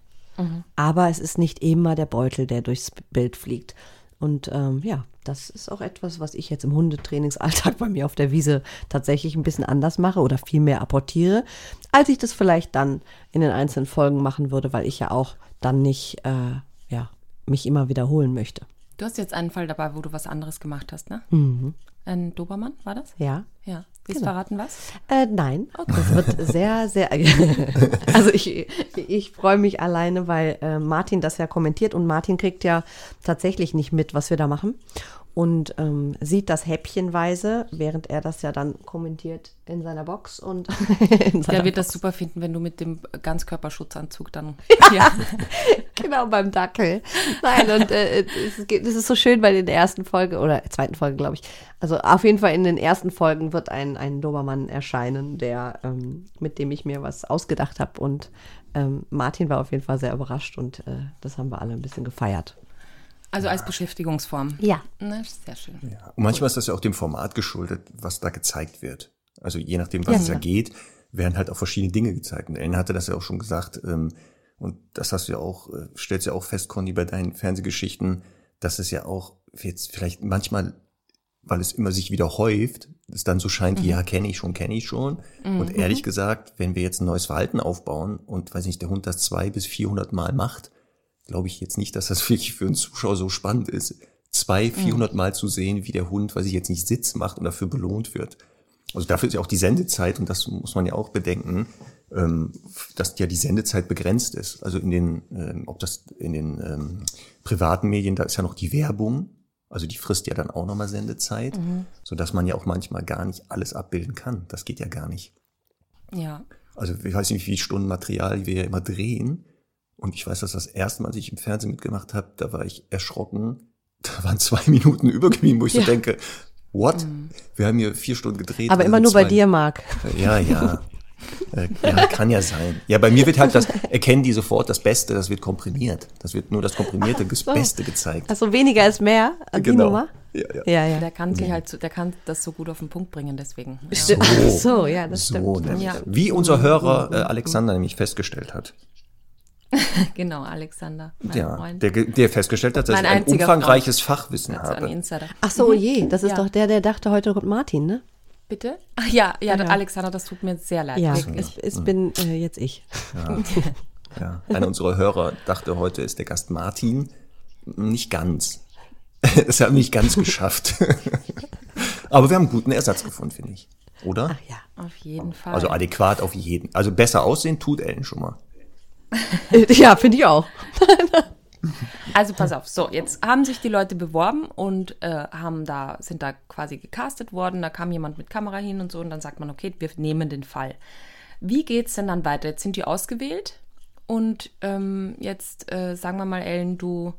Aber es ist nicht immer der Beutel, der durchs Bild fliegt. Und ähm, ja, das ist auch etwas, was ich jetzt im Hundetrainingsalltag bei mir auf der Wiese tatsächlich ein bisschen anders mache oder viel mehr apportiere, als ich das vielleicht dann in den einzelnen Folgen machen würde, weil ich ja auch dann nicht äh, ja, mich immer wiederholen möchte. Du hast jetzt einen Fall dabei, wo du was anderes gemacht hast, ne? Ein Dobermann, war das? Ja. Ja. Willst du verraten, was? Äh, nein, das wird sehr, sehr. also ich, ich freue mich alleine, weil äh, Martin das ja kommentiert und Martin kriegt ja tatsächlich nicht mit, was wir da machen und ähm, sieht das häppchenweise, während er das ja dann kommentiert in seiner Box und in seiner Der wird das Box. super finden, wenn du mit dem Ganzkörperschutzanzug dann. Ja. genau beim Dackel. Nein, und äh, es, geht, es ist so schön, weil in der ersten Folge oder zweiten Folge, glaube ich, also auf jeden Fall in den ersten Folgen wird ein, ein Dobermann erscheinen, der ähm, mit dem ich mir was ausgedacht habe. Und ähm, Martin war auf jeden Fall sehr überrascht und äh, das haben wir alle ein bisschen gefeiert. Also als Beschäftigungsform. Ja. Na, sehr schön. Ja. Und manchmal ist das ja auch dem Format geschuldet, was da gezeigt wird. Also je nachdem, was Ja, es da klar. geht, werden halt auch verschiedene Dinge gezeigt. Und Ellen hatte das ja auch schon gesagt, ähm, und das hast du ja auch, äh, stellst ja auch fest, Conny, bei deinen Fernsehgeschichten, dass es ja auch jetzt vielleicht manchmal, weil es immer sich wieder häuft, es dann so scheint, Mhm. ja, kenne ich schon, kenne ich schon. Und ehrlich gesagt, wenn wir jetzt ein neues Verhalten aufbauen und, weiß nicht, der Hund das zwei bis vierhundert Mal macht, glaube ich jetzt nicht, dass das wirklich für einen Zuschauer so spannend ist, zwei, vierhundert Mal zu sehen, wie der Hund, weiß ich jetzt nicht, Sitz macht und dafür belohnt wird. Also dafür ist ja auch die Sendezeit, und das muss man ja auch bedenken, ähm, dass ja die Sendezeit begrenzt ist. Also in den, ähm, ob das in den ähm, privaten Medien, da ist ja noch die Werbung, also die frisst ja dann auch nochmal Sendezeit, so dass man ja auch manchmal gar nicht alles abbilden kann. Das geht ja gar nicht. Ja. Also ich weiß nicht, wie viele Stunden Material wir immer drehen. Und ich weiß, dass das erste Mal, als ich im Fernsehen mitgemacht habe, da war ich erschrocken. Da waren zwei Minuten übergeblieben, wo ich Ja. so denke, what? Wir haben hier vier Stunden gedreht. Aber also immer nur bei zwei- dir, Marc. Ja, ja. Äh, ja, kann ja sein. Ja, bei mir wird halt das, erkennen die sofort das Beste, das wird komprimiert. Das wird nur das komprimierte, das so. Beste gezeigt. Also weniger ist mehr, die Nummer? Ja, ja. Ja, ja. Der kann sich halt, so, der kann das so gut auf den Punkt bringen, deswegen. Ja. Ach so, ja, das So, stimmt. Ja. Wie unser Hörer äh, Alexander nämlich festgestellt hat. Genau, Alexander, mein Ja, Freund. der, der festgestellt hat, dass Mein ich ein umfangreiches Fachwissen also habe. Ach so, oh je, das ist Ja. doch der, der dachte, heute kommt Martin, ne? Bitte? Ach ja, ja, Ja. Alexander, das tut mir sehr leid. Ja, es, es bin äh, jetzt ich. Ja, einer unserer Hörer dachte, heute ist der Gast Martin. Nicht ganz. Das haben wir nicht ganz geschafft. Aber wir haben einen guten Ersatz gefunden, finde ich. Oder? Ach ja. Auf jeden Fall. Also adäquat auf jeden. Also besser aussehen tut Ellen schon mal. Ja, finde ich auch. Also pass auf, so, jetzt haben sich die Leute beworben und äh, haben da, sind da quasi gecastet worden, da kam jemand mit Kamera hin und so und dann sagt man, okay, wir nehmen den Fall. Wie geht's denn dann weiter? Jetzt sind die ausgewählt und ähm, jetzt äh, sagen wir mal, Ellen, du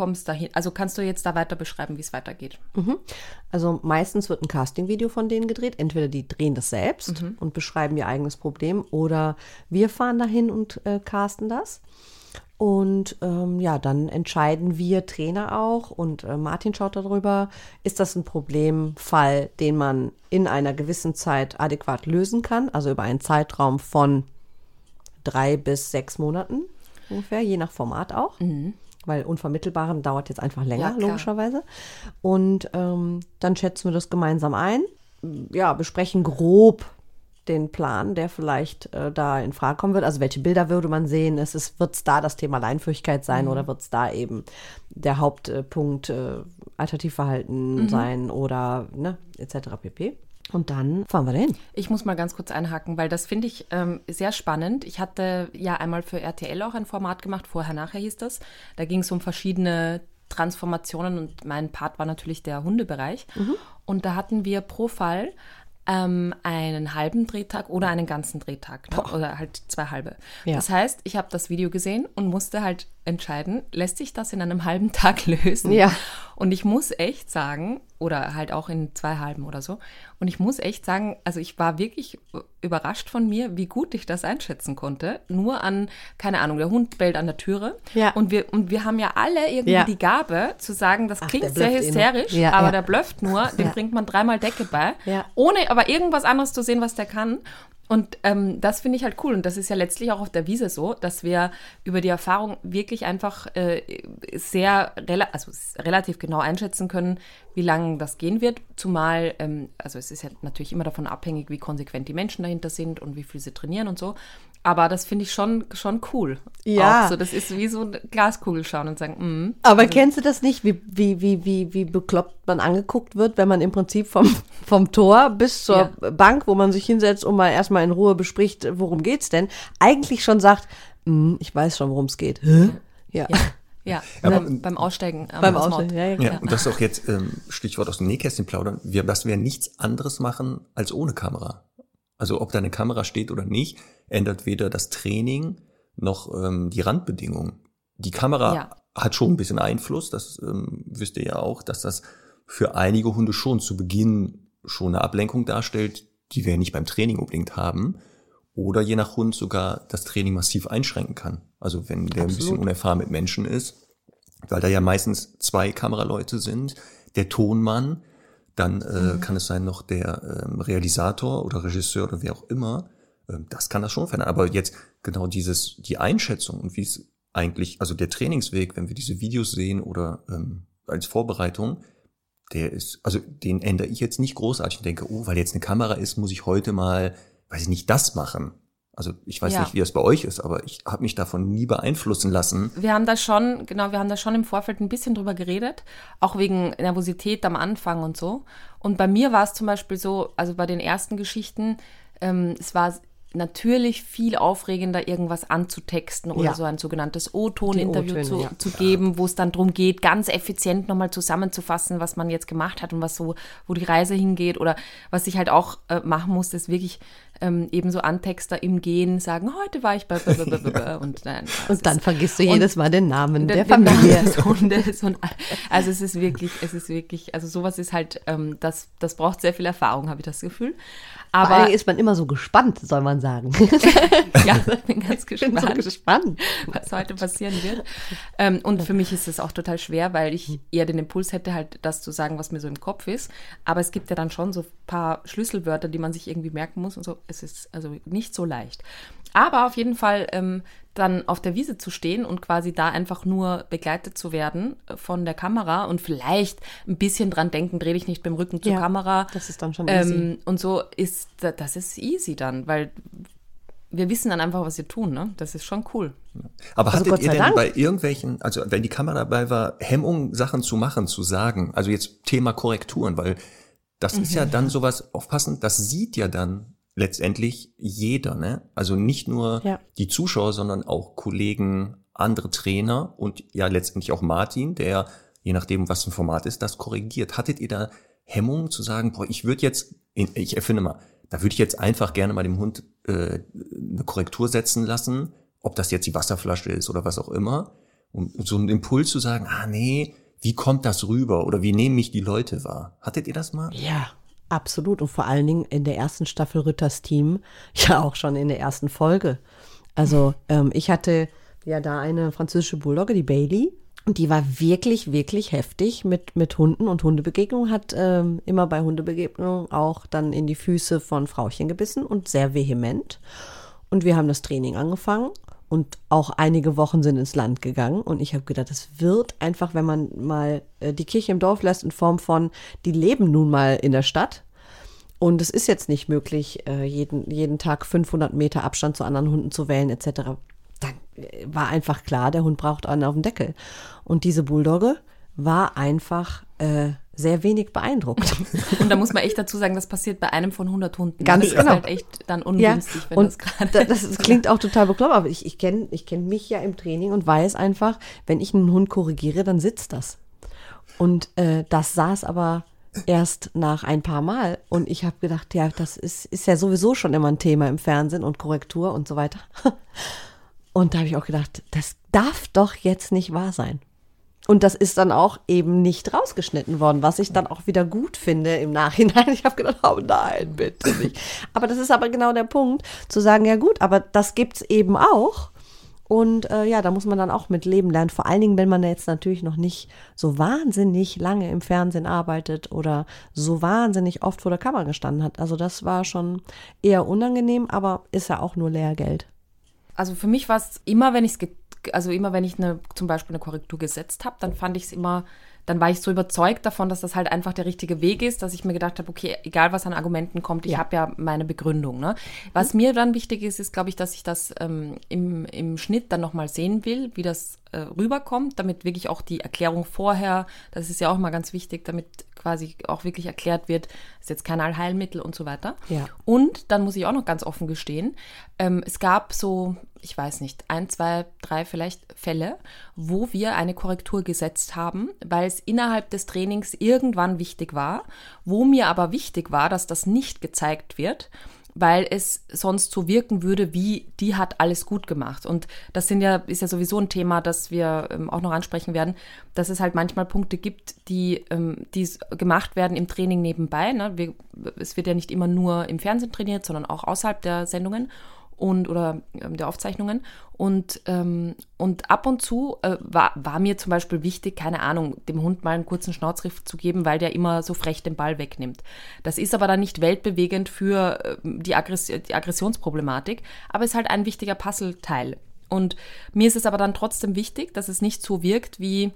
kommst dahin. Also kannst du jetzt da weiter beschreiben, wie es weitergeht? Also meistens wird ein Casting-Video von denen gedreht. Entweder die drehen das selbst und beschreiben ihr eigenes Problem oder wir fahren dahin und äh, casten das. Und ähm, ja, dann entscheiden wir Trainer auch und äh, Martin schaut darüber, ist das ein Problemfall, den man in einer gewissen Zeit adäquat lösen kann, also über einen Zeitraum von drei bis sechs Monaten ungefähr, je nach Format auch. Weil Unvermittelbaren dauert jetzt einfach länger, Ja, logischerweise. Und ähm, dann schätzen wir das gemeinsam ein. Ja, besprechen grob den Plan, der vielleicht äh, da in Frage kommen wird. Also welche Bilder würde man sehen? Ist es, wird es da das Thema Leinführigkeit sein oder wird es da eben der Hauptpunkt äh, Alternativverhalten sein oder ne, etc. pp. Und dann fahren wir dahin. Ich muss mal ganz kurz einhaken, weil das finde ich ähm, sehr spannend. Ich hatte ja einmal für RTL auch ein Format gemacht, vorher, nachher hieß das. Da ging es um verschiedene Transformationen und mein Part war natürlich der Hundebereich. Und da hatten wir pro Fall ähm, einen halben Drehtag oder einen ganzen Drehtag ne? oder halt zwei halbe. Ja. Das heißt, ich habe das Video gesehen und musste halt entscheiden, lässt sich das in einem halben Tag lösen? Ja. Und ich muss echt sagen, oder halt auch in zwei halben oder so, und ich muss echt sagen, also ich war wirklich überrascht von mir, wie gut ich das einschätzen konnte. Nur an, keine Ahnung, der Hund bellt an der Türe. Ja. Und wir, und wir haben ja alle irgendwie Ja. die Gabe zu sagen, das Ach, klingt sehr eh hysterisch, Ja, aber der blufft nur, dem bringt man dreimal Decke bei, ohne aber irgendwas anderes zu sehen, was der kann. Und ähm, das finde ich halt cool. Und das ist ja letztlich auch auf der Wiese so, dass wir über die Erfahrung wirklich einfach äh, sehr rela also relativ genau einschätzen können, wie lange das gehen wird. Zumal, ähm, also es ist ja natürlich immer davon abhängig, wie konsequent die Menschen dahinter sind und wie viel sie trainieren und so. Aber das finde ich schon, schon cool. Ja. Auch so, das ist wie so eine Glaskugel schauen und sagen, mm, Aber kennst du das nicht, wie, wie, wie, wie, wie bekloppt man angeguckt wird, wenn man im Prinzip vom, vom Tor bis zur Bank, wo man sich hinsetzt und mal erstmal in Ruhe bespricht, worum geht's denn, eigentlich schon sagt, "Hm, ich weiß schon, worum es geht. Hä? Ja. ja. Ja, beim, beim Aussteigen. am Beim. Aussteigen, ja, ja, Ja, und das ist auch jetzt ähm, Stichwort aus dem Nähkästchen plaudern, wir, dass wir nichts anderes machen als ohne Kamera. Also ob da eine Kamera steht oder nicht, ändert weder das Training noch ähm, die Randbedingungen. Die Kamera Ja. hat schon ein bisschen Einfluss, das ähm, wisst ihr ja auch, dass das für einige Hunde schon zu Beginn schon eine Ablenkung darstellt, die wir nicht beim Training unbedingt haben. Oder je nach Hund sogar das Training massiv einschränken kann. Also wenn der ein bisschen Absolut. unerfahren mit Menschen ist, weil da ja meistens zwei Kameraleute sind, der Tonmann, dann äh, kann es sein noch der ähm, Realisator oder Regisseur oder wer auch immer. Ähm, das kann das schon verändern. Aber jetzt genau dieses, die Einschätzung und wie es eigentlich, also der Trainingsweg, wenn wir diese Videos sehen oder ähm, als Vorbereitung, der ist, also den ändere ich jetzt nicht großartig und denke, oh, weil jetzt eine Kamera ist, muss ich heute mal, weiß ich nicht, das machen. Also ich weiß Ja. nicht, wie das bei euch ist, aber ich habe mich davon nie beeinflussen lassen. Wir haben da schon, genau, wir haben da schon im Vorfeld ein bisschen drüber geredet, auch wegen Nervosität am Anfang und so. Und bei mir war es zum Beispiel so, also bei den ersten Geschichten, ähm, es war natürlich viel aufregender, irgendwas anzutexten oder Ja. so ein sogenanntes O-Ton-Interview zu, ja. zu geben, wo es dann darum geht, ganz effizient nochmal zusammenzufassen, was man jetzt gemacht hat und was so, wo die Reise hingeht oder was ich halt auch äh, machen musste, ist wirklich ähm, ebenso Antexter im Gehen sagen, heute war ich bei und dann. Und dann vergisst du jedes Mal den Namen der, der Familie. des Hundes und also es ist wirklich, es ist wirklich, also sowas ist halt, ähm, das, das braucht sehr viel Erfahrung, habe ich das Gefühl. Aber ist man immer so gespannt, soll man sagen. ja, ich bin ganz Ich bin so gespannt. gespannt. was heute passieren wird. Ähm, und für mich ist es auch total schwer, weil ich eher den Impuls hätte, halt das zu sagen, was mir so im Kopf ist. Aber es gibt ja dann schon so ein paar Schlüsselwörter, die man sich irgendwie merken muss und so. Es ist also nicht so leicht. Aber auf jeden Fall ähm, dann auf der Wiese zu stehen und quasi da einfach nur begleitet zu werden äh, von der Kamera und vielleicht ein bisschen dran denken, dreh dich nicht beim Rücken zur Ja, Kamera. das ist dann schon easy. ähm, Und so ist, das ist easy dann, weil wir wissen dann einfach, was wir tun, ne? Das ist schon cool. Aber Also hattet Gott ihr denn Dank. bei irgendwelchen, also wenn die Kamera dabei war, Hemmung, Sachen zu machen, zu sagen? Also jetzt Thema Korrekturen, weil das ist Mhm. ja dann sowas, aufpassen, das sieht ja dann letztendlich jeder, ne? Also nicht nur Ja. die Zuschauer, sondern auch Kollegen, andere Trainer und ja letztendlich auch Martin, der, je nachdem, was ein Format ist, das korrigiert. Hattet ihr da Hemmungen zu sagen, boah, ich würde jetzt, ich erfinde mal, da würde ich jetzt einfach gerne mal dem Hund äh, eine Korrektur setzen lassen, ob das jetzt die Wasserflasche ist oder was auch immer, um so einen Impuls zu sagen, ah nee, wie kommt das rüber oder wie nehmen mich die Leute wahr? Hattet ihr das mal? Ja, absolut. Und vor allen Dingen in der ersten Staffel Ritters Team, ja auch schon in der ersten Folge. Also ähm, ich hatte ja da eine französische Bulldogge, die Bailey. Und die war wirklich, wirklich heftig mit, mit Hunden und Hundebegegnungen, hat ähm, immer bei Hundebegegnungen auch dann in die Füße von Frauchen gebissen und sehr vehement. Und wir haben das Training angefangen und auch einige Wochen sind ins Land gegangen. Und ich habe gedacht, das wird einfach, wenn man mal äh, die Kirche im Dorf lässt, in Form von, die leben nun mal in der Stadt. Und es ist jetzt nicht möglich, äh, jeden, jeden Tag 500 Meter Abstand zu anderen Hunden zu wählen, etc. Dann äh, war einfach klar, der Hund braucht einen auf dem Deckel. Und diese Bulldogge war einfach äh, sehr wenig beeindruckt. Und da muss man echt dazu sagen, das passiert bei einem von 100 Hunden. Ganz das genau. ist halt echt dann ungünstig, wenn und das gerade. da- das, das klingt auch total bekloppt, aber ich, ich kenne ich kenn mich ja im Training und weiß einfach, wenn ich einen Hund korrigiere, dann sitzt das. Und äh, das saß aber erst nach ein paar Mal. Und ich habe gedacht, ja, das ist, ist ja sowieso schon immer ein Thema im Fernsehen und Korrektur und so weiter. Und da habe ich auch gedacht, das darf doch jetzt nicht wahr sein. Und das ist dann auch eben nicht rausgeschnitten worden, was ich dann auch wieder gut finde im Nachhinein. Ich habe gedacht, oh nein, bitte nicht. Aber das ist aber genau der Punkt, zu sagen, ja gut, aber das gibt's eben auch. Und äh, ja, da muss man dann auch mit leben lernen. Vor allen Dingen, wenn man jetzt natürlich noch nicht so wahnsinnig lange im Fernsehen arbeitet oder so wahnsinnig oft vor der Kamera gestanden hat. Also das war schon eher unangenehm, aber ist ja auch nur Lehrgeld. Also für mich war es immer, wenn ich es, also immer wenn ich eine, zum Beispiel eine Korrektur gesetzt habe, dann fand ich es immer, dann war ich so überzeugt davon, dass das halt einfach der richtige Weg ist, dass ich mir gedacht habe, okay, egal was an Argumenten kommt, ich Ja. habe ja meine Begründung. Ne? Was mir dann wichtig ist, ist, glaube ich, dass ich das ähm, im, im Schnitt dann nochmal sehen will, wie das äh, rüberkommt, damit wirklich auch die Erklärung vorher, das ist ja auch immer ganz wichtig, damit quasi auch wirklich erklärt wird, ist jetzt kein Allheilmittel und so weiter. Ja. Und dann muss ich auch noch ganz offen gestehen, ähm, es gab so, ich weiß nicht, ein, zwei, drei vielleicht Fälle, wo wir eine Korrektur gesetzt haben, weil es innerhalb des Trainings irgendwann wichtig war, wo mir aber wichtig war, dass das nicht gezeigt wird, weil es sonst so wirken würde, wie die hat alles gut gemacht. Und das sind ja, ist ja sowieso ein Thema, das wir ähm, auch noch ansprechen werden, dass es halt manchmal Punkte gibt, die, ähm, die gemacht werden im Training nebenbei. Ne? Wir, es wird ja nicht immer nur im Fernsehen trainiert, sondern auch außerhalb der Sendungen und oder ähm, der Aufzeichnungen. Und, ähm, und ab und zu äh, war, war mir zum Beispiel wichtig, keine Ahnung, dem Hund mal einen kurzen Schnauzriff zu geben, weil der immer so frech den Ball wegnimmt. Das ist aber dann nicht weltbewegend für ähm, die, Aggress die Aggressionsproblematik, aber ist halt ein wichtiger Puzzleteil. Und mir ist es aber dann trotzdem wichtig, dass es nicht so wirkt wie,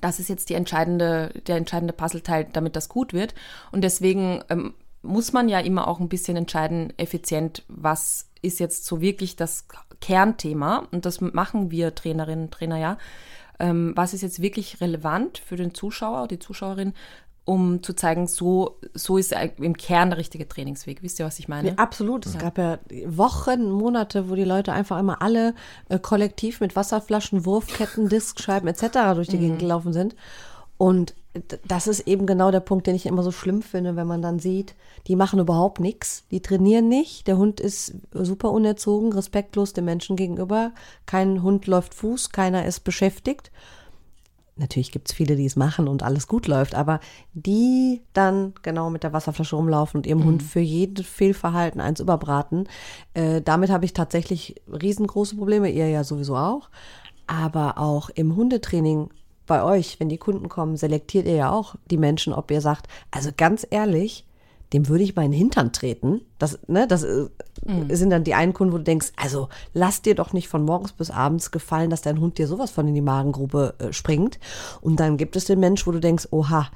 das ist jetzt die entscheidende, der entscheidende Puzzleteil, damit das gut wird. Und deswegen ähm, muss man ja immer auch ein bisschen entscheiden, effizient, was ist jetzt so wirklich das Kernthema. Und das machen wir Trainerinnen und Trainer ja. Ähm, was ist jetzt wirklich relevant für den Zuschauer, die Zuschauerin, um zu zeigen, so, so ist im Kern der richtige Trainingsweg. Wisst ihr, was ich meine? Ja, absolut. Es gab ja Wochen, Monate, wo die Leute einfach immer alle äh, kollektiv mit Wasserflaschen, Wurfketten, Diskscheiben etc. durch die Gegend gelaufen sind. Und das ist eben genau der Punkt, den ich immer so schlimm finde, wenn man dann sieht, die machen überhaupt nichts, die trainieren nicht, der Hund ist super unerzogen, respektlos dem Menschen gegenüber, kein Hund läuft Fuß, keiner ist beschäftigt. Natürlich gibt's viele, die es machen und alles gut läuft, aber die dann genau mit der Wasserflasche rumlaufen und ihrem Hund für jedes Fehlverhalten eins überbraten, äh, damit habe ich tatsächlich riesengroße Probleme, ihr ja sowieso auch. Aber auch im Hundetraining bei euch, wenn die Kunden kommen, selektiert ihr ja auch die Menschen, ob ihr sagt, also ganz ehrlich, dem würde ich meinen Hintern treten. Das, ne, das äh, sind dann die einen Kunden, wo du denkst, also lass dir doch nicht von morgens bis abends gefallen, dass dein Hund dir sowas von in die Magengrube äh, springt. Und dann gibt es den Mensch, wo du denkst, oha,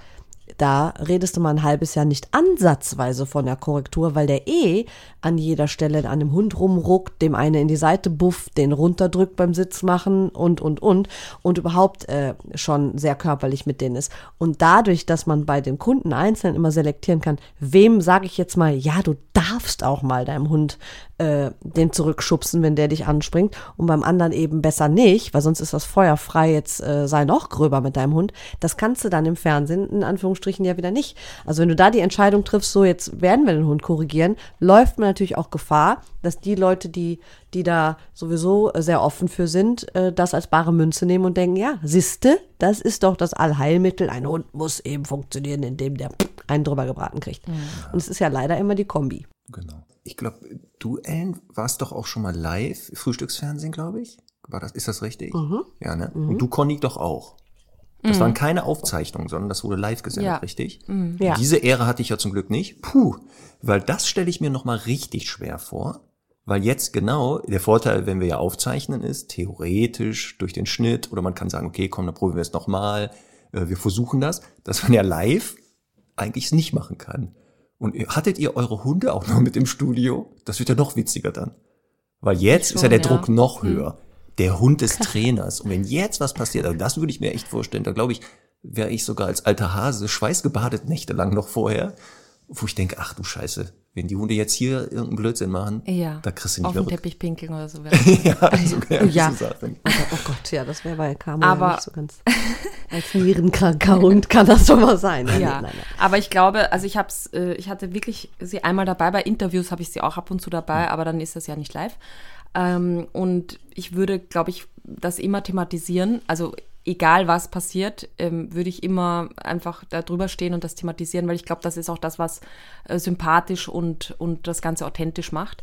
da redest du mal ein halbes Jahr nicht ansatzweise von der Korrektur, weil der eh an jeder Stelle an dem Hund rumruckt, dem eine in die Seite bufft, den runterdrückt beim Sitz machen und, und, und und überhaupt äh, schon sehr körperlich mit denen ist. Und dadurch, dass man bei den Kunden einzeln immer selektieren kann, wem sage ich jetzt mal, ja, du darfst auch mal deinem Hund äh, den zurückschubsen, wenn der dich anspringt und beim anderen eben besser nicht, weil sonst ist das Feuer frei, jetzt äh, sei noch gröber mit deinem Hund. Das kannst du dann im Fernsehen in Anführungsstrichen ja wieder nicht. Also wenn du da die Entscheidung triffst, so jetzt werden wir den Hund korrigieren, läuft man natürlich auch Gefahr, dass die Leute, die, die da sowieso sehr offen für sind, äh, das als bare Münze nehmen und denken, ja, siehste, das ist doch das Allheilmittel. Ein Hund muss eben funktionieren, indem der einen drüber gebraten kriegt. Und es ist ja leider immer die Kombi. Genau. Ich glaube, du, Ellen, warst doch auch schon mal live, Frühstücksfernsehen, glaube ich. War das, ist das richtig? Ja, ne? Und du, Conny, doch auch. Das waren keine Aufzeichnungen, sondern das wurde live gesendet, Ja. richtig? Ja. Diese Ehre hatte ich ja zum Glück nicht. Puh, weil das stelle ich mir nochmal richtig schwer vor. Weil jetzt genau, der Vorteil, wenn wir ja aufzeichnen, ist, theoretisch durch den Schnitt oder man kann sagen, okay, komm, dann probieren wir es nochmal, äh, wir versuchen das, dass man ja live eigentlich es nicht machen kann. Und hattet ihr eure Hunde auch noch mit im Studio? Das wird ja noch witziger dann. Weil jetzt ist ja Schon, der ja. Druck noch höher. Der Hund des Trainers. Und wenn jetzt was passiert, also das würde ich mir echt vorstellen, da glaube ich, wäre ich sogar als alter Hase schweißgebadet nächtelang noch vorher, wo ich denke, ach du Scheiße, wenn die Hunde jetzt hier irgendeinen Blödsinn machen, Ja. da kriegst du nicht Auf mehr den. Teppich pinkeln oder so. ja, also, ja, Ja. Oh Gott, ja, das wäre bei Camo Aber- ja nicht so ganz. Als nierenkranker Hund kann das schon mal sein. Nein, Ja, nein, nein. aber ich glaube, also ich hab's, äh, ich hatte wirklich sie einmal dabei. Bei Interviews habe ich sie auch ab und zu dabei, aber dann ist das ja nicht live. Ähm, und ich würde, glaube ich, das immer thematisieren. Also egal was passiert, ähm, würde ich immer einfach da drüber stehen und das thematisieren, weil ich glaube, das ist auch das, was äh, sympathisch und, und das Ganze authentisch macht.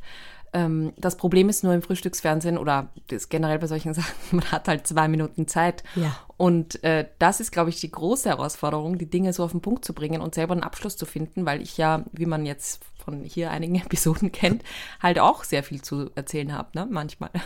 Ähm, das Problem ist nur im Frühstücksfernsehen oder das generell bei solchen Sachen, man hat halt zwei Minuten Zeit. Ja. Und äh, das ist, glaube ich, die große Herausforderung, die Dinge so auf den Punkt zu bringen und selber einen Abschluss zu finden, weil ich ja, wie man jetzt von hier einigen Episoden kennt, halt auch sehr viel zu erzählen habe, ne? Manchmal.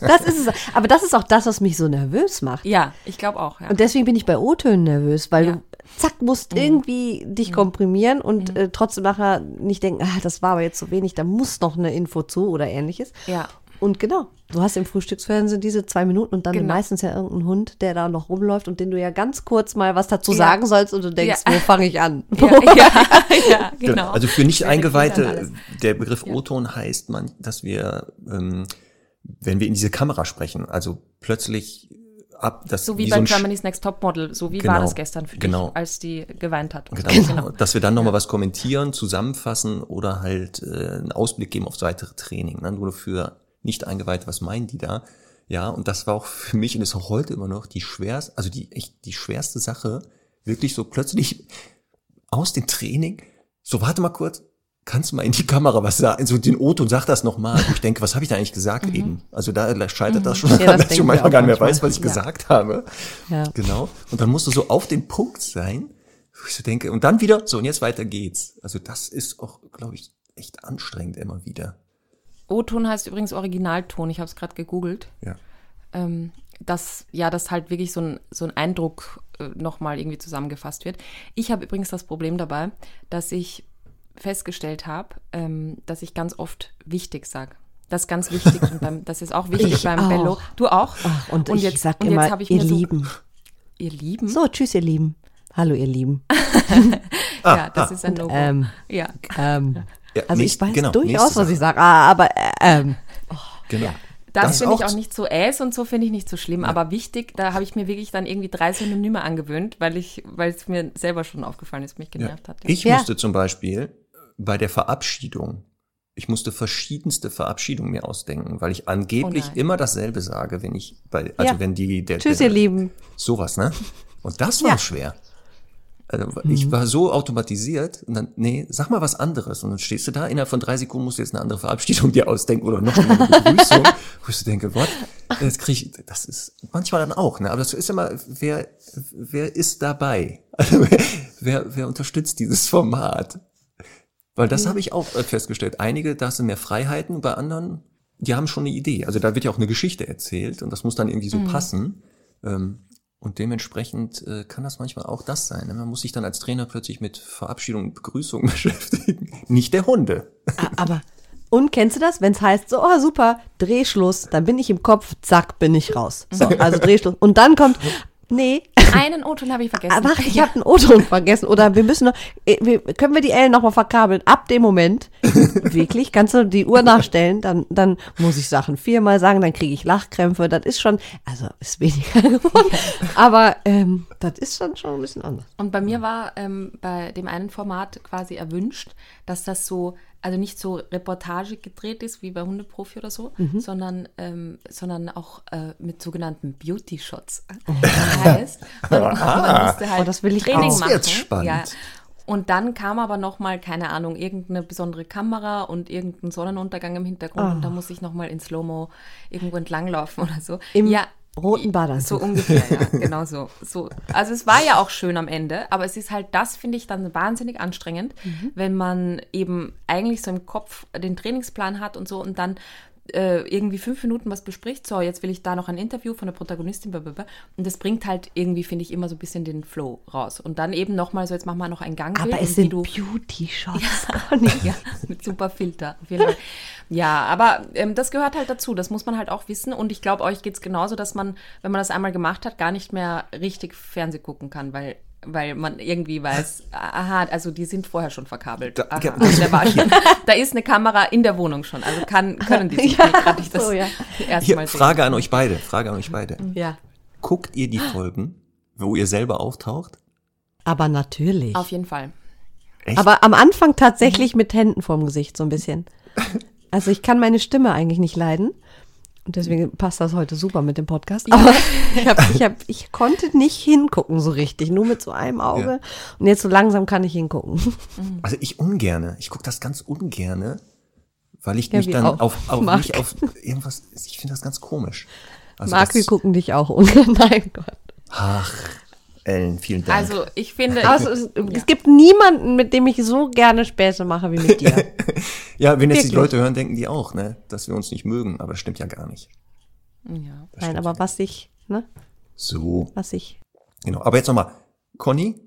Das ist es. Aber das ist auch das, was mich so nervös macht. ja, ich glaube auch, ja. Und deswegen bin ich bei O-Tönen nervös, weil Ja. du zack musst irgendwie dich komprimieren und äh, trotzdem nachher nicht denken, ah, das war aber jetzt zu wenig, da muss noch eine Info zu oder ähnliches. Ja. Und genau, du hast im Frühstücksfernsehen diese zwei Minuten und dann Genau. meistens ja irgendein Hund, der da noch rumläuft und den du ja ganz kurz mal was dazu Ja. sagen sollst und du denkst, Ja. wo fange ich an? Ja, ja, ja, genau. Also für nicht Das wäre dann Eingeweihte, alles. der Begriff O-Ton heißt man, dass wir, ähm, wenn wir in diese Kamera sprechen, also plötzlich ab, das So wie, so bei ein Sch- Germany's Next Topmodel, so wie Genau, war das gestern für genau. dich, als die geweint hat. und Genau, so. genau. dass wir dann nochmal was kommentieren, zusammenfassen oder halt äh, einen Ausblick geben aufs weitere Training. Ne? Nur für nicht eingeweiht, was meinen die da? Ja, und das war auch für mich und ist auch heute immer noch die schwerste, also die echt die schwerste Sache, wirklich so plötzlich aus dem Training, so warte mal kurz, kannst du mal in die Kamera was sagen, so den Otto und sag das nochmal. Ich denke, was habe ich da eigentlich gesagt eben? Also da scheitert das schon, Ja, das dass ich manchmal gar nicht mehr weiß, was ich Ja. gesagt habe. Ja. Genau. Und dann musst du so auf den Punkt sein, wo ich so denke, und dann wieder, so und jetzt weiter geht's. Also das ist auch, glaube ich, echt anstrengend immer wieder. O-Ton heißt übrigens Originalton, ich habe es gerade gegoogelt. Ja. ähm, dass ja, dass halt wirklich so ein, so ein Eindruck äh, nochmal irgendwie zusammengefasst wird. Ich habe übrigens das Problem dabei, dass ich festgestellt habe, ähm, dass ich ganz oft wichtig sage. Das ist ganz wichtig und beim, das ist auch wichtig Ich beim auch. Bello. Du auch? Ach, und, ich jetzt, sag und immer, jetzt habe ich ihr mir so, Lieben. Ihr Lieben? So, tschüss, ihr Lieben. Hallo, ihr Lieben. ja, das ist ein Logo. Ähm, ja. ähm, Ja, also nächst- ich weiß genau, durchaus, was ich sage, ah, aber äh, ähm, Genau. Das, Das finde ich auch- nicht so äs und so finde ich nicht so schlimm, aber wichtig, da habe ich mir wirklich dann irgendwie drei Synonyme angewöhnt, weil ich, weil es mir selber schon aufgefallen ist, mich genervt hat. Ja. Ich Ja. musste zum Beispiel bei der Verabschiedung, ich musste verschiedenste Verabschiedungen mir ausdenken, weil ich angeblich Oh immer dasselbe sage, wenn ich bei, also Ja. wenn die, der, Tschüss, der, ihr Lieben. Sowas, ne? Und das war Ja. schwer. Also, ich war so automatisiert und dann, nee, sag mal was anderes. Und dann stehst du da, innerhalb von drei Sekunden musst du jetzt eine andere Verabschiedung dir ausdenken oder noch eine Begrüßung, wo ich so denke, what? Das krieg ich, das ist manchmal dann auch, ne? Aber das ist immer, wer, wer ist dabei? Also, wer, wer, unterstützt dieses Format? Weil das habe ich auch äh, festgestellt. Einige, da sind mehr Freiheiten, bei anderen, die haben schon eine Idee. Also da wird ja auch eine Geschichte erzählt und das muss dann irgendwie so passen. Ähm, und dementsprechend äh, kann das manchmal auch das sein. Ne? Man muss sich dann als Trainer plötzlich mit Verabschiedung und Begrüßung beschäftigen. Nicht der Hunde. Aber, und kennst du das, wenn es heißt, so, oh super, Drehschluss, dann bin ich im Kopf, zack, bin ich raus. So, also Drehschluss. Und dann kommt, nee, Einen O-Ton habe ich vergessen. Warte, ich habe einen O-Ton vergessen. Oder wir müssen noch, äh, wir, können wir die Ellen nochmal verkabeln? Ab dem Moment, wirklich, kannst du die Uhr nachstellen, dann, dann muss ich Sachen viermal sagen, dann kriege ich Lachkrämpfe. Das ist schon, also ist weniger geworden. Aber ähm, das ist dann schon ein bisschen anders. Und bei mir war ähm, bei dem einen Format quasi erwünscht, dass das so, also nicht so Reportage gedreht ist wie bei Hundeprofi oder so, Mhm. sondern, ähm, sondern auch äh, mit sogenannten Beauty-Shots. Das heißt, man, man musste halt Oh, das will ich Training auch. Jetzt machen. wird's spannend. Ja. Und dann kam aber noch mal, keine Ahnung, irgendeine besondere Kamera und irgendein Sonnenuntergang im Hintergrund und da muss ich noch mal in Slow-Mo irgendwo entlanglaufen oder so. Ah. Im ja, roten Badeanzug. so ungefähr, ja, genau so. so. Also es war ja auch schön am Ende, aber es ist halt, das finde ich dann wahnsinnig anstrengend, Mhm. wenn man eben eigentlich so im Kopf den Trainingsplan hat und so und dann äh, irgendwie fünf Minuten was bespricht, so jetzt will ich da noch ein Interview von der Protagonistin, blablabla. und das bringt halt irgendwie, finde ich, immer so ein bisschen den Flow raus. Und dann eben nochmal so, jetzt machen wir noch einen Gang. Aber es sind Beauty-Shots, Conny. Ja, mit super Filter. Ja, aber ähm, das gehört halt dazu. Das muss man halt auch wissen. Und ich glaube, euch geht's genauso, dass man, wenn man das einmal gemacht hat, gar nicht mehr richtig Fernseh gucken kann, weil, weil man irgendwie weiß, aha, also die sind vorher schon verkabelt. Da- Aha, war schon, da ist eine Kamera in der Wohnung schon. Also kann, können die sich Ja, nicht das so, ja. Hier. Frage an euch beide. Frage an euch beide. Ja. Guckt ihr die Folgen, wo ihr selber auftaucht? Aber natürlich. Auf jeden Fall. Echt? Aber am Anfang tatsächlich mit Händen vorm Gesicht, so ein bisschen. Also ich kann meine Stimme eigentlich nicht leiden. Und deswegen passt das heute super mit dem Podcast. Aber ich, hab, ich, hab, ich konnte nicht hingucken so richtig, nur mit so einem Auge. Und jetzt so langsam kann ich hingucken. Also ich ungerne. Ich gucke das ganz ungerne, weil ich Ja, mich dann auf, auf Marc. nicht auf irgendwas. Ich finde das ganz komisch. Also Marc, wir gucken dich auch ungern. Nein, Gott. Ach, Ellen, vielen Dank. Also ich finde, Aber es, es, es gibt niemanden, mit dem ich so gerne Späße mache wie mit dir. ja, wenn jetzt die. Leute hören, denken die auch, ne, dass wir uns nicht mögen, aber das stimmt ja gar nicht. ja. Nein, aber was ich, ne, So, was ich. genau. Aber jetzt nochmal, Conny,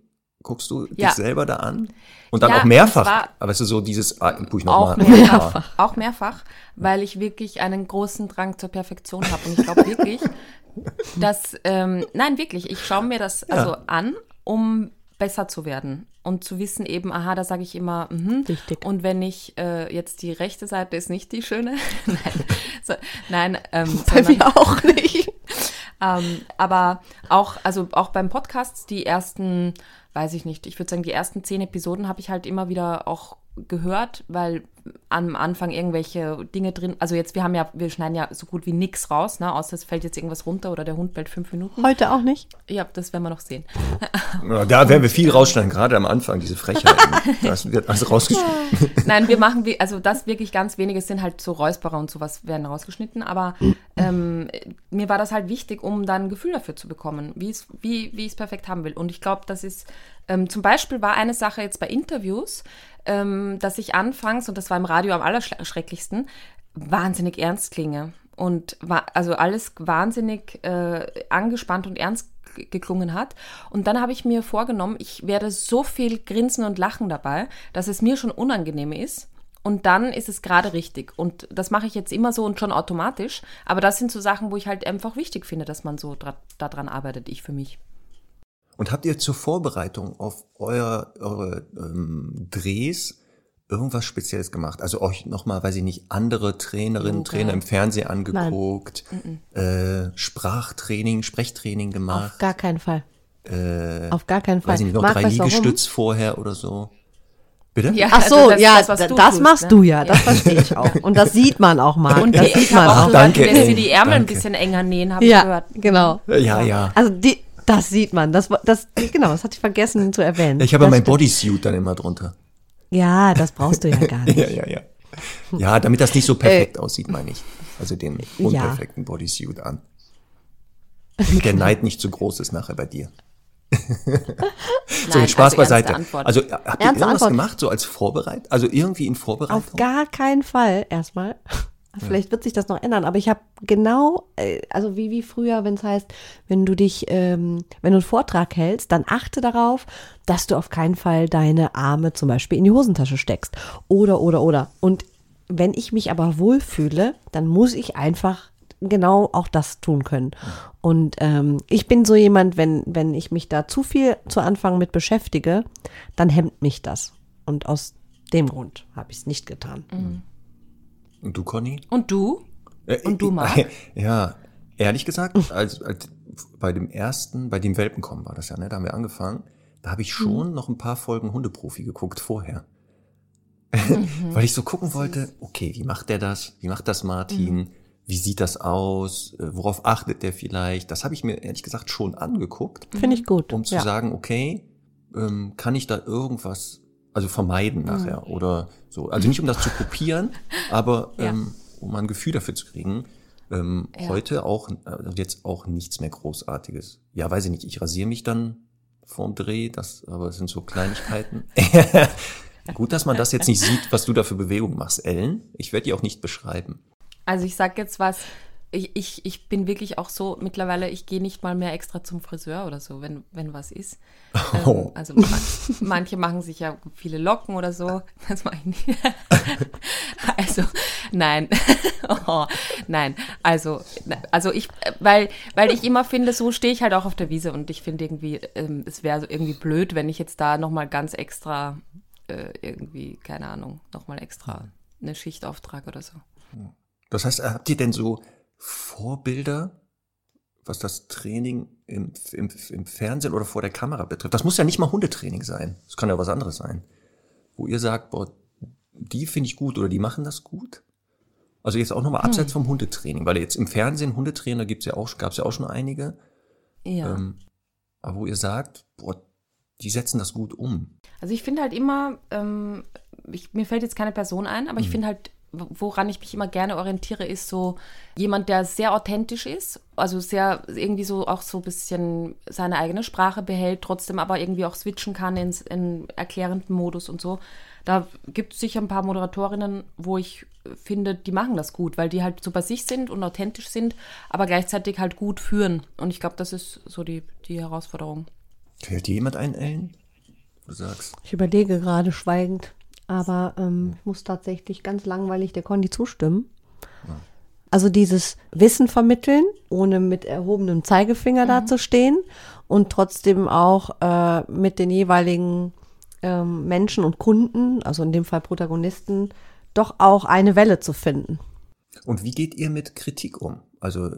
guckst du Ja. dich selber da an? Und dann Ja, auch mehrfach. aber es ist so dieses, ah, guck ich Auch nochmal. mehrfach. Auch mehrfach, weil ich wirklich einen großen Drang zur Perfektion habe. Und ich glaube wirklich, dass, ähm, nein, wirklich, ich schaue mir das also an, um besser zu werden und zu wissen eben, aha, da sage ich immer, mhm. Richtig. Und wenn ich äh, jetzt die rechte Seite ist nicht die schöne, nein, so, nein, ähm, Bei sondern- mir auch nicht. ähm, aber auch, also auch beim Podcast, die ersten, weiß ich nicht, ich würde sagen, die ersten zehn Episoden habe ich halt immer wieder auch gehört, weil am Anfang irgendwelche Dinge drin, also jetzt, wir haben ja, wir schneiden ja so gut wie nix raus, ne, außer es fällt jetzt irgendwas runter oder der Hund bellt fünf Minuten. Heute auch nicht. Ja, das werden wir noch sehen. Ja, da werden wir viel rausschneiden, gerade am Anfang, diese Frechheiten. Das wird alles rausgeschnitten. Nein, wir machen, wie- also das wirklich ganz wenige sind halt so Räusperer und sowas werden rausgeschnitten, aber ähm, mir war das halt wichtig, um dann ein Gefühl dafür zu bekommen, wie es, wie, wie ich es perfekt haben will. Und ich glaube, das ist, ähm, zum Beispiel war eine Sache jetzt bei Interviews, ähm, dass ich anfangs, und das war im Radio am allerschrecklichsten, wahnsinnig ernst klinge. Und war, also alles wahnsinnig äh, angespannt und ernst geklungen hat. Und dann habe ich mir vorgenommen, ich werde so viel grinsen und lachen dabei, dass es mir schon unangenehm ist. Und dann ist es gerade richtig. Und das mache ich jetzt immer so und schon automatisch. Aber das sind so Sachen, wo ich halt einfach wichtig finde, dass man so daran arbeitet, ich für mich. Und habt ihr zur Vorbereitung auf euer, eure ähm, Drehs irgendwas Spezielles gemacht? Also euch nochmal, weiß ich nicht, andere Trainerinnen, Yoga. Trainer im Fernsehen angeguckt, äh, Sprachtraining, Sprechtraining gemacht, Auf gar keinen Fall. Auf gar keinen Fall. weiß ich nicht, noch Marc, drei? Liegestütz vorher oder so. Bitte? Ja, Ach so, also das ja, das, du das tust, machst ne? du ja, das verstehe ich auch. Und das sieht man auch mal. Und das die, sieht ich man auch gehört, danke, du lässt dir die Ärmel ein danke. bisschen enger nähen, habe ich Ja, gehört. genau. Ja, ja. Also die, das sieht man. Das, das, genau, das hatte ich vergessen zu erwähnen. Ich habe ja Das mein stimmt. Bodysuit dann immer drunter. Ja, das brauchst du ja gar nicht. Ja, ja, ja. Ja, damit das nicht so perfekt aussieht, meine ich. Also den Ja. unperfekten Bodysuit an. Damit der Neid nicht zu groß ist nachher bei dir. so, jetzt Spaß also beiseite. Antwort. Also, habt ihr Ernste irgendwas Antwort. gemacht, so als Vorbereit? Also irgendwie in Vorbereitung? Auf gar keinen Fall erstmal. Vielleicht wird sich das noch ändern, aber ich habe genau, äh, also wie, wie früher, wenn es heißt, wenn du dich, ähm, wenn du einen Vortrag hältst, dann achte darauf, dass du auf keinen Fall deine Arme zum Beispiel in die Hosentasche steckst. Oder, oder, oder. Und wenn ich mich aber wohlfühle, dann muss ich einfach genau auch das tun können. Und ähm, ich bin so jemand, wenn, wenn ich mich da zu viel zu Anfang mit beschäftige, dann hemmt mich das. Und aus dem Grund habe ich es nicht getan. Und du, Conny? Und du? Äh, Und du, äh, Marc? Ja, ehrlich gesagt, als, als bei dem ersten, bei dem Welpenkommen war das ja, ne? Da haben wir angefangen. Da habe ich schon noch ein paar Folgen Hundeprofi geguckt vorher. Weil ich so gucken wollte, okay, wie macht der das? Wie macht das Martin? Wie sieht das aus? Äh, Worauf achtet der vielleicht? Das habe ich mir ehrlich gesagt schon angeguckt, Finde ich gut. um zu ja. sagen, okay, ähm, kann ich da irgendwas, also vermeiden nachher oder so. Also nicht um das zu kopieren, aber Ja. ähm, um ein Gefühl dafür zu kriegen. Ähm, Ja. Heute auch, also jetzt auch nichts mehr Großartiges. Ja, weiß ich nicht, ich rasiere mich dann vorm Dreh, das, aber es sind so Kleinigkeiten. Gut, dass man das jetzt nicht sieht, was du da für Bewegungen machst, Ellen. Ich werde die auch nicht beschreiben. Also ich sag jetzt was, ich, ich, ich bin wirklich auch so, mittlerweile, ich gehe nicht mal mehr extra zum Friseur oder so, wenn, wenn was ist. Oh. Ähm, also ma manche machen sich ja viele Locken oder so. Das mache ich nicht. also, nein. oh, nein. Also, also ich, weil, weil ich immer finde, so stehe ich halt auch auf der Wiese und ich finde irgendwie, ähm, es wäre so irgendwie blöd, wenn ich jetzt da nochmal ganz extra äh, irgendwie, keine Ahnung, nochmal extra eine Schicht auftrage oder so. Das heißt, habt ihr denn so Vorbilder, was das Training im, im, im Fernsehen oder vor der Kamera betrifft? Das muss ja nicht mal Hundetraining sein. Das kann ja was anderes sein. Wo ihr sagt, boah, die finde ich gut oder die machen das gut. Also jetzt auch nochmal abseits vom Hundetraining, weil jetzt im Fernsehen Hundetrainer gibt's ja auch, gab's ja auch schon einige. Ja. Ähm, aber wo ihr sagt, boah, die setzen das gut um. Also ich finde halt immer, ähm, ich, mir fällt jetzt keine Person ein, aber ich finde halt, woran ich mich immer gerne orientiere, ist so jemand, der sehr authentisch ist, also sehr irgendwie so auch so ein bisschen seine eigene Sprache behält, trotzdem aber irgendwie auch switchen kann ins in erklärenden Modus und so. Da gibt es sicher ein paar Moderatorinnen, wo ich finde, die machen das gut, weil die halt so bei sich sind und authentisch sind, aber gleichzeitig halt gut führen. Und ich glaube, das ist so die, die Herausforderung. Fällt dir jemand ein, Ellen? Du sagst, Ich überlege gerade schweigend, aber ähm, ich muss tatsächlich ganz langweilig der Conny zustimmen. Also dieses Wissen vermitteln, ohne mit erhobenem Zeigefinger dazustehen und trotzdem auch äh, mit den jeweiligen ähm, Menschen und Kunden, also in dem Fall Protagonisten, doch auch eine Welle zu finden. Und wie geht ihr mit Kritik um? Also,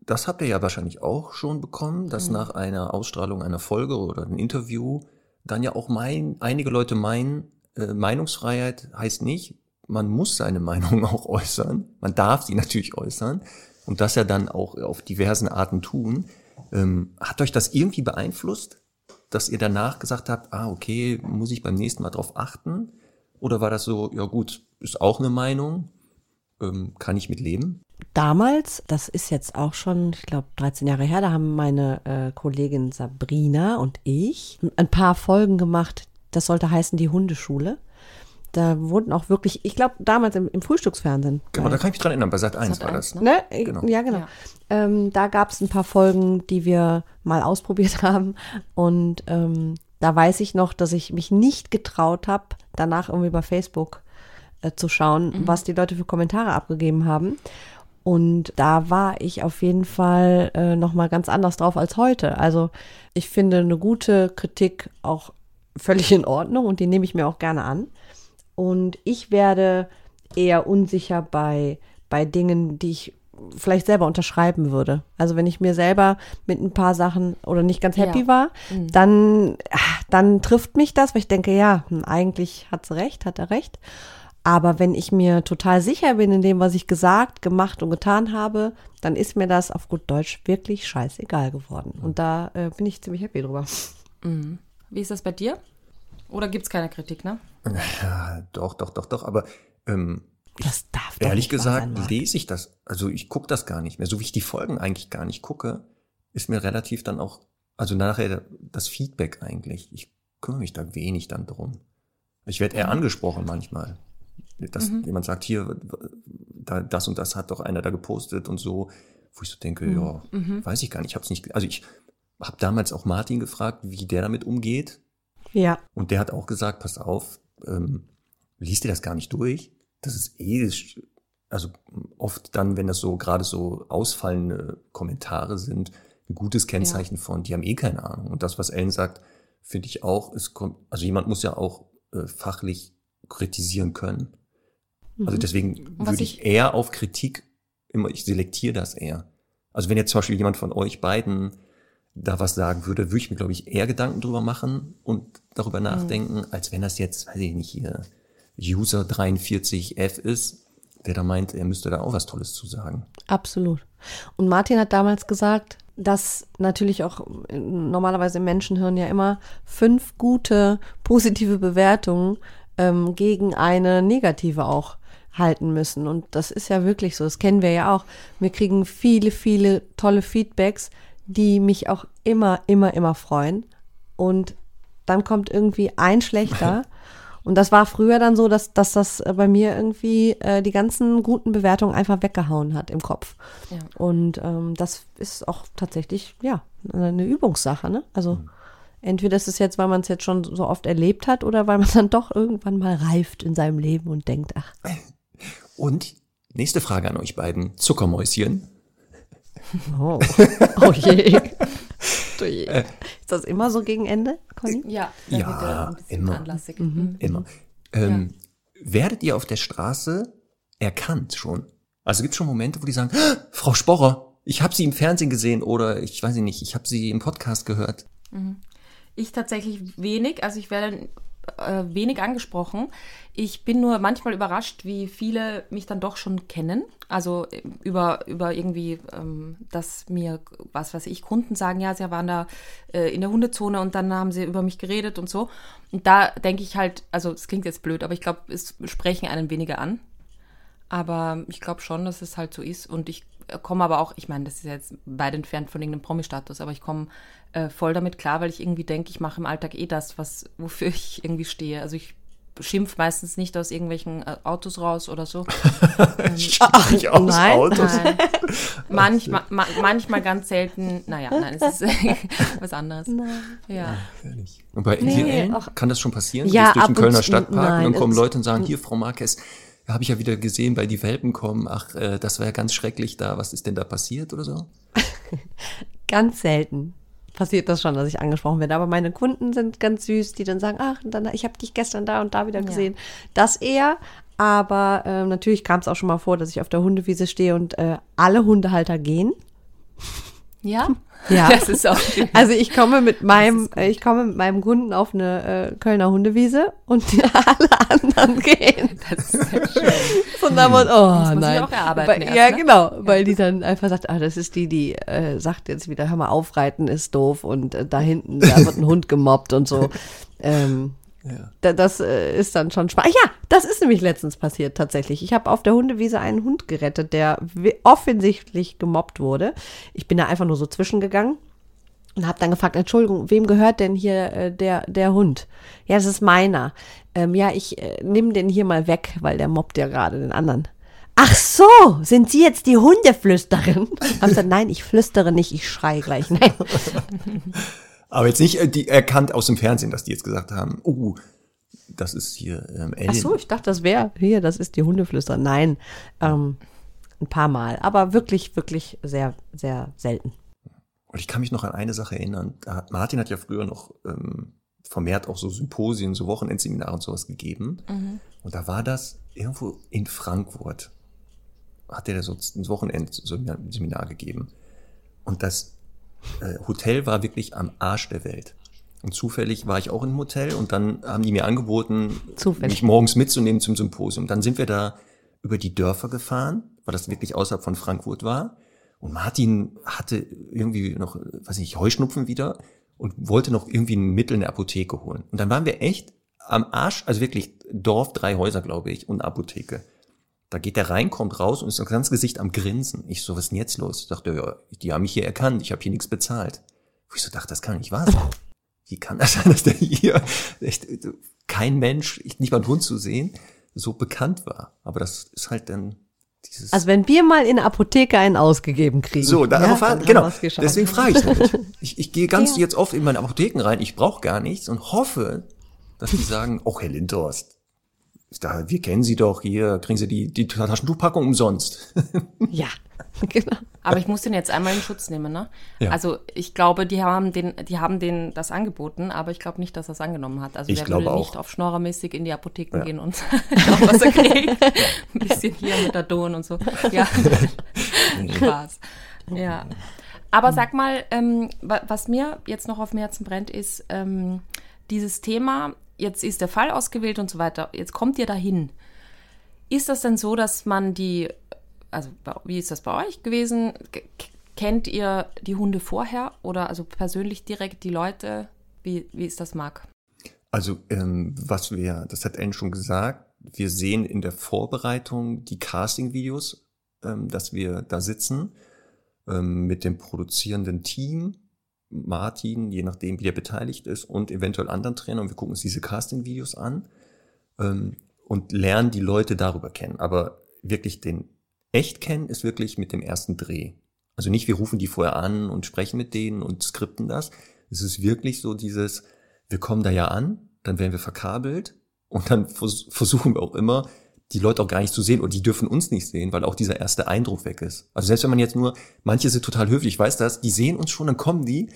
das habt ihr ja wahrscheinlich auch schon bekommen, dass nach einer Ausstrahlung einer Folge oder einem Interview dann ja auch mein, einige Leute meinen, äh, Meinungsfreiheit heißt nicht, man muss seine Meinung auch äußern. Man darf sie natürlich äußern und das ja dann auch auf diversen Arten tun. Ähm, hat euch das irgendwie beeinflusst, dass ihr danach gesagt habt, ah, okay, muss ich beim nächsten Mal drauf achten? Oder war das so, ja gut, ist auch eine Meinung, ähm, kann ich mit leben? Damals, das ist jetzt auch schon, ich glaube, 13 Jahre her, da haben meine äh, Kollegin Sabrina und ich ein paar Folgen gemacht. Das sollte heißen die Hundeschule. Da wurden auch wirklich, ich glaube, damals im, im Frühstücksfernsehen. Genau, da kann ich mich dran erinnern, bei Sat 1 Sat. war 1, das. ne? Ne? Genau. Ja, genau. Ja. Ähm, da gab es ein paar Folgen, die wir mal ausprobiert haben. Und ähm, da weiß ich noch, dass ich mich nicht getraut habe, danach irgendwie bei Facebook äh, zu schauen, was die Leute für Kommentare abgegeben haben. Und da war ich auf jeden Fall äh, noch mal ganz anders drauf als heute. Also ich finde eine gute Kritik auch völlig in Ordnung und die nehme ich mir auch gerne an. Und ich werde eher unsicher bei, bei Dingen, die ich vielleicht selber unterschreiben würde. Also wenn ich mir selber mit ein paar Sachen oder nicht ganz happy Ja. war, dann, dann trifft mich das, weil ich denke, ja, hm, eigentlich hat sie recht, hat er recht. Aber wenn ich mir total sicher bin in dem, was ich gesagt, gemacht und getan habe, dann ist mir das auf gut Deutsch wirklich scheißegal geworden. Und da äh, bin ich ziemlich happy drüber. Wie ist das bei dir? Oder gibt es keine Kritik, ne? Ja, doch, doch, doch, doch. Aber ähm, Das darf doch ehrlich gesagt sein, lese ich das. Also ich gucke das gar nicht mehr. So wie ich die Folgen eigentlich gar nicht gucke, ist mir relativ dann auch, also nachher das Feedback eigentlich. Ich kümmere mich da wenig dann drum. Ich werde eher angesprochen manchmal. Dass jemand sagt, hier, da, das und das hat doch einer da gepostet und so, wo ich so denke, ja, weiß ich gar nicht, ich habe es nicht, also ich habe damals auch Martin gefragt, wie der damit umgeht. Ja, Und der hat auch gesagt, pass auf, ähm, liest dir das gar nicht durch. Das ist eh, also oft dann, wenn das so gerade so ausfallende Kommentare sind, ein gutes Kennzeichen von, die haben eh keine Ahnung. Und das, was Ellen sagt, finde ich auch, es kommt, also jemand muss ja auch äh, fachlich kritisieren können. Also deswegen was würde ich ich- eher auf Kritik immer, ich selektiere das eher. Also wenn jetzt zum Beispiel jemand von euch beiden da was sagen würde, würde ich mir, glaube ich, eher Gedanken drüber machen und darüber nachdenken, als wenn das jetzt, weiß ich nicht, hier User 43F ist, der da meint, er müsste da auch was Tolles zu sagen. absolut. Und Martin hat damals gesagt, dass natürlich auch normalerweise im Menschenhirn ja immer fünf gute, positive Bewertungen ähm, gegen eine negative auch halten müssen. Und das ist ja wirklich so, das kennen wir ja auch. Wir kriegen viele, viele tolle Feedbacks, die mich auch immer, immer, immer freuen. Und dann kommt irgendwie ein schlechter. Und das war früher dann so, dass, dass das äh, bei mir irgendwie äh, die ganzen guten Bewertungen einfach weggehauen hat im Kopf. Ja. Und ähm, das ist auch tatsächlich, ja, eine Übungssache. Ne? Also entweder ist es jetzt, weil man es jetzt schon so oft erlebt hat oder weil man dann doch irgendwann mal reift in seinem Leben und denkt, ach, Und nächste Frage an euch beiden. Zuckermäuschen. Oh, oh je. Du je. Ist das immer so gegen Ende, Conny? Ja, da ja wird er ein bisschen immer. anlassig. Immer. Ähm, Werdet ihr auf der Straße erkannt schon? Also gibt es schon Momente, wo die sagen, "Ah, Frau Sporrer, ich habe sie im Fernsehen gesehen oder ich weiß nicht, ich habe sie im Podcast gehört. Ich tatsächlich wenig, also ich werde äh, wenig angesprochen. Ich bin nur manchmal überrascht, wie viele mich dann doch schon kennen. Also äh, über, über irgendwie, ähm, dass mir, was weiß ich, Kunden sagen, ja, sie waren da äh, in der Hundezone und dann haben sie über mich geredet und so. Und da denke ich halt, also es klingt jetzt blöd, aber ich glaube, es sprechen einen weniger an. Aber ich glaube schon, dass es halt so ist. Und ich komme aber auch, ich meine, das ist jetzt weit entfernt von irgendeinem Promi-Status, aber ich komme äh, voll damit klar, weil ich irgendwie denke, ich mache im Alltag eh das, was, wofür ich irgendwie stehe. Also ich schimpf meistens nicht aus irgendwelchen äh, Autos raus oder so. Ach, Nicht aus nein. Autos. Nein. manchmal, ma manchmal ganz selten, naja, nein, es ist was anderes. Ja. Ehrlich. Und bei Nee, auch- kann das schon passieren? Ja, du gehst durch den Kölner Stadtpark und nein, dann kommen Leute und sagen, hier, Frau Marquez, habe ich ja wieder gesehen, weil die Welpen kommen. Ach, äh, das war ja ganz schrecklich da. Was ist denn da passiert oder so? Ganz selten passiert das schon, dass ich angesprochen werde. Aber meine Kunden sind ganz süß, die dann sagen, ach, dann, ich habe dich gestern da und da wieder gesehen. Das eher. Aber ähm, natürlich kam es auch schon mal vor, dass ich auf der Hundewiese stehe und äh, alle Hundehalter gehen. Ja? Ja. Das ist auch schön. Also ich komme mit meinem, ich komme mit meinem Kunden auf eine äh, Kölner Hundewiese und alle anderen gehen. Das ist ja schön. Von da oh man sich nein. auch erarbeiten weil, erst, ja, ne? genau, weil die dann einfach sagt, ah, das ist die, die äh, sagt jetzt wieder, hör mal, aufreiten ist doof und äh, da hinten, da wird ein Hund gemobbt und so. Ähm, da, das äh, ist dann schon spannend. Ja, das ist nämlich letztens passiert tatsächlich. Ich habe auf der Hundewiese einen Hund gerettet, der offensichtlich gemobbt wurde. Ich bin da einfach nur so zwischengegangen und habe dann gefragt, Entschuldigung, wem gehört denn hier äh, der, der Hund? Ja, das ist meiner. Ähm, ja, ich äh, nehme den hier mal weg, weil der mobbt ja gerade den anderen. Ach so, sind Sie jetzt die Hundeflüsterin? Hab gesagt, nein, ich flüstere nicht, ich schreie gleich. Nein. Aber jetzt nicht äh, die erkannt aus dem Fernsehen, dass die jetzt gesagt haben, oh, das ist hier ähm, Ellen. Ach so, ich dachte, das wäre hier, das ist die Hundeflüsterin. Nein, ähm, ein paar Mal, aber wirklich, wirklich sehr, sehr selten. Und ich kann mich noch an eine Sache erinnern. Da hat, Martin hat ja früher noch ähm, vermehrt auch so Symposien, so Wochenendseminare und sowas gegeben. Und da war das irgendwo in Frankfurt. Hat der so ein Wochenendseminar gegeben. Und das Hotel war wirklich am Arsch der Welt. Und zufällig war ich auch im Hotel und dann haben die mir angeboten, Zufällig. mich morgens mitzunehmen zum Symposium. Dann sind wir da über die Dörfer gefahren, weil das wirklich außerhalb von Frankfurt war. Und Martin hatte irgendwie noch, weiß nicht, Heuschnupfen wieder und wollte noch irgendwie ein Mittel in der Apotheke holen. Und dann waren wir echt am Arsch, also wirklich Dorf, drei Häuser, glaube ich, und Apotheke. Da geht der rein, kommt raus und ist das ganze Gesicht am Grinsen. Ich so, was ist denn jetzt los? Ich dachte, ja, die haben mich hier erkannt, ich habe hier nichts bezahlt. Wo ich so dachte, das kann nicht wahr sein. Wie kann das sein, dass der hier echt, kein Mensch, nicht mal ein Hund zu sehen, so bekannt war? Aber das ist halt dann dieses. Also wenn wir mal in der Apotheke einen ausgegeben kriegen. so, darauf ja, hat, genau. Deswegen frage ich damit. Ich, ich gehe ganz Ja. jetzt oft in meine Apotheken rein, ich brauche gar nichts und hoffe, dass die sagen, oh Herr Lindhorst, da, wir kennen Sie doch hier, kriegen Sie die, die Taschentuchpackung umsonst. Ja, genau. Aber ich muss den jetzt einmal in Schutz nehmen, ne? Ja. Also ich glaube, die haben den, die haben den das angeboten, aber ich glaube nicht, dass er es angenommen hat. Also Ich der würde auch. nicht auf Schnorrermäßig in die Apotheken gehen und schauen, was er kriegt. Ein bisschen hier mit der Don und so. Ja. Spaß. Ja. Aber sag mal, ähm, wa- was mir jetzt noch auf dem Herzen brennt, ist ähm, dieses Thema, jetzt ist der Fall ausgewählt und so weiter, jetzt kommt ihr dahin. Ist das denn so, dass man die, also wie ist das bei euch gewesen? Kennt ihr die Hunde vorher oder also persönlich direkt die Leute? Wie, wie ist das, Marc? Also, ähm, was wir, das hat Ellen schon gesagt, wir sehen in der Vorbereitung die Casting-Videos, ähm, dass wir da sitzen ähm, mit dem produzierenden Team, Martin, je nachdem, wie der beteiligt ist, und eventuell anderen Trainern. Und wir gucken uns diese Casting-Videos an ähm, und lernen die Leute darüber kennen. Aber wirklich den echt kennen ist wirklich mit dem ersten Dreh. Also nicht, wir rufen die vorher an und sprechen mit denen und skripten das. Es ist wirklich so dieses, wir kommen da ja an, dann werden wir verkabelt und dann vers versuchen wir auch immer, die Leute auch gar nicht zu sehen und die dürfen uns nicht sehen, weil auch dieser erste Eindruck weg ist. Also selbst wenn man jetzt nur, manche sind total höflich, ich weiß das, die sehen uns schon, dann kommen die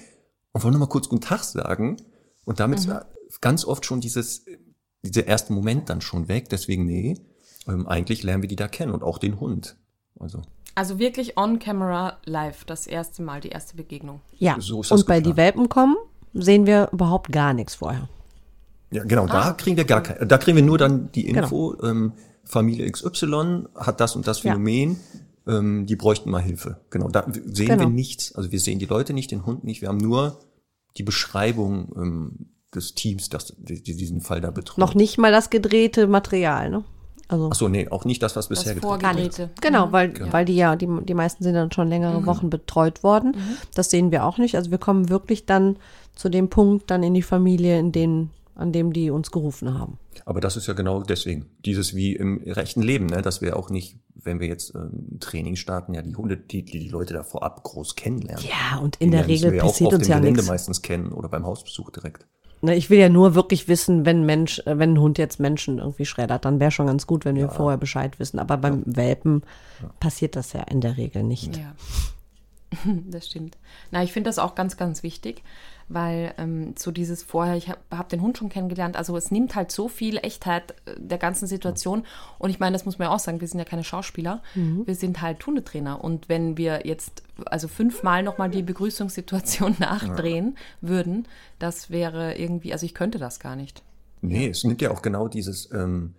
und wollen nur mal kurz Guten Tag sagen und damit ist ganz oft schon dieses, dieser erste Moment dann schon weg. Deswegen, nee, ähm, eigentlich lernen wir die da kennen und auch den Hund. Also Also wirklich on camera live, das erste Mal, die erste Begegnung. Ja, So ist das und bei die geplant. Welpen kommen, sehen wir überhaupt gar nichts vorher. Ja, genau, Ah, da kriegen wir gar kein, da kriegen wir nur dann die Info, ähm, Familie XY hat das und das Ja. Phänomen, ähm, die bräuchten mal Hilfe. Genau, da sehen Genau. wir nichts. Also wir sehen die Leute nicht, den Hund nicht, wir haben nur die Beschreibung ähm, des Teams, das die, die diesen Fall da betreut. Noch nicht mal das gedrehte Material, ne? Also Ach so, nee, auch nicht das, was bisher Das gedreht wurde. Genau, weil, weil die ja, die, die meisten sind dann schon längere Wochen betreut worden. Das sehen wir auch nicht. Also wir kommen wirklich dann zu dem Punkt, dann in die Familie, in den, an dem die uns gerufen haben. Aber das ist ja genau deswegen. Dieses wie im rechten Leben, ne? dass wir auch nicht, wenn wir jetzt ähm, Training starten, ja die Hunde, die, die die Leute da vorab groß kennenlernen. Ja, und in Die der Regel wir ja auch passiert auf uns dem ja Gelände nichts. meistens kennen oder beim Hausbesuch direkt. Ne, Ich will ja nur wirklich wissen, wenn Mensch, äh, wenn ein Hund jetzt Menschen irgendwie schreddert, dann wäre schon ganz gut, wenn wir vorher Bescheid wissen. Aber beim Welpen passiert das ja in der Regel nicht. Ja, das stimmt. Na, ich finde das auch ganz, ganz wichtig, weil ähm, so dieses vorher, ich habe hab den Hund schon kennengelernt, also es nimmt halt so viel Echtheit äh, der ganzen Situation. Und ich meine, das muss man ja auch sagen, wir sind ja keine Schauspieler, wir sind halt Hundetrainer. Und wenn wir jetzt also fünfmal nochmal die Begrüßungssituation nachdrehen würden, das wäre irgendwie, also ich könnte das gar nicht. Nee, es nimmt ja auch genau dieses, ähm,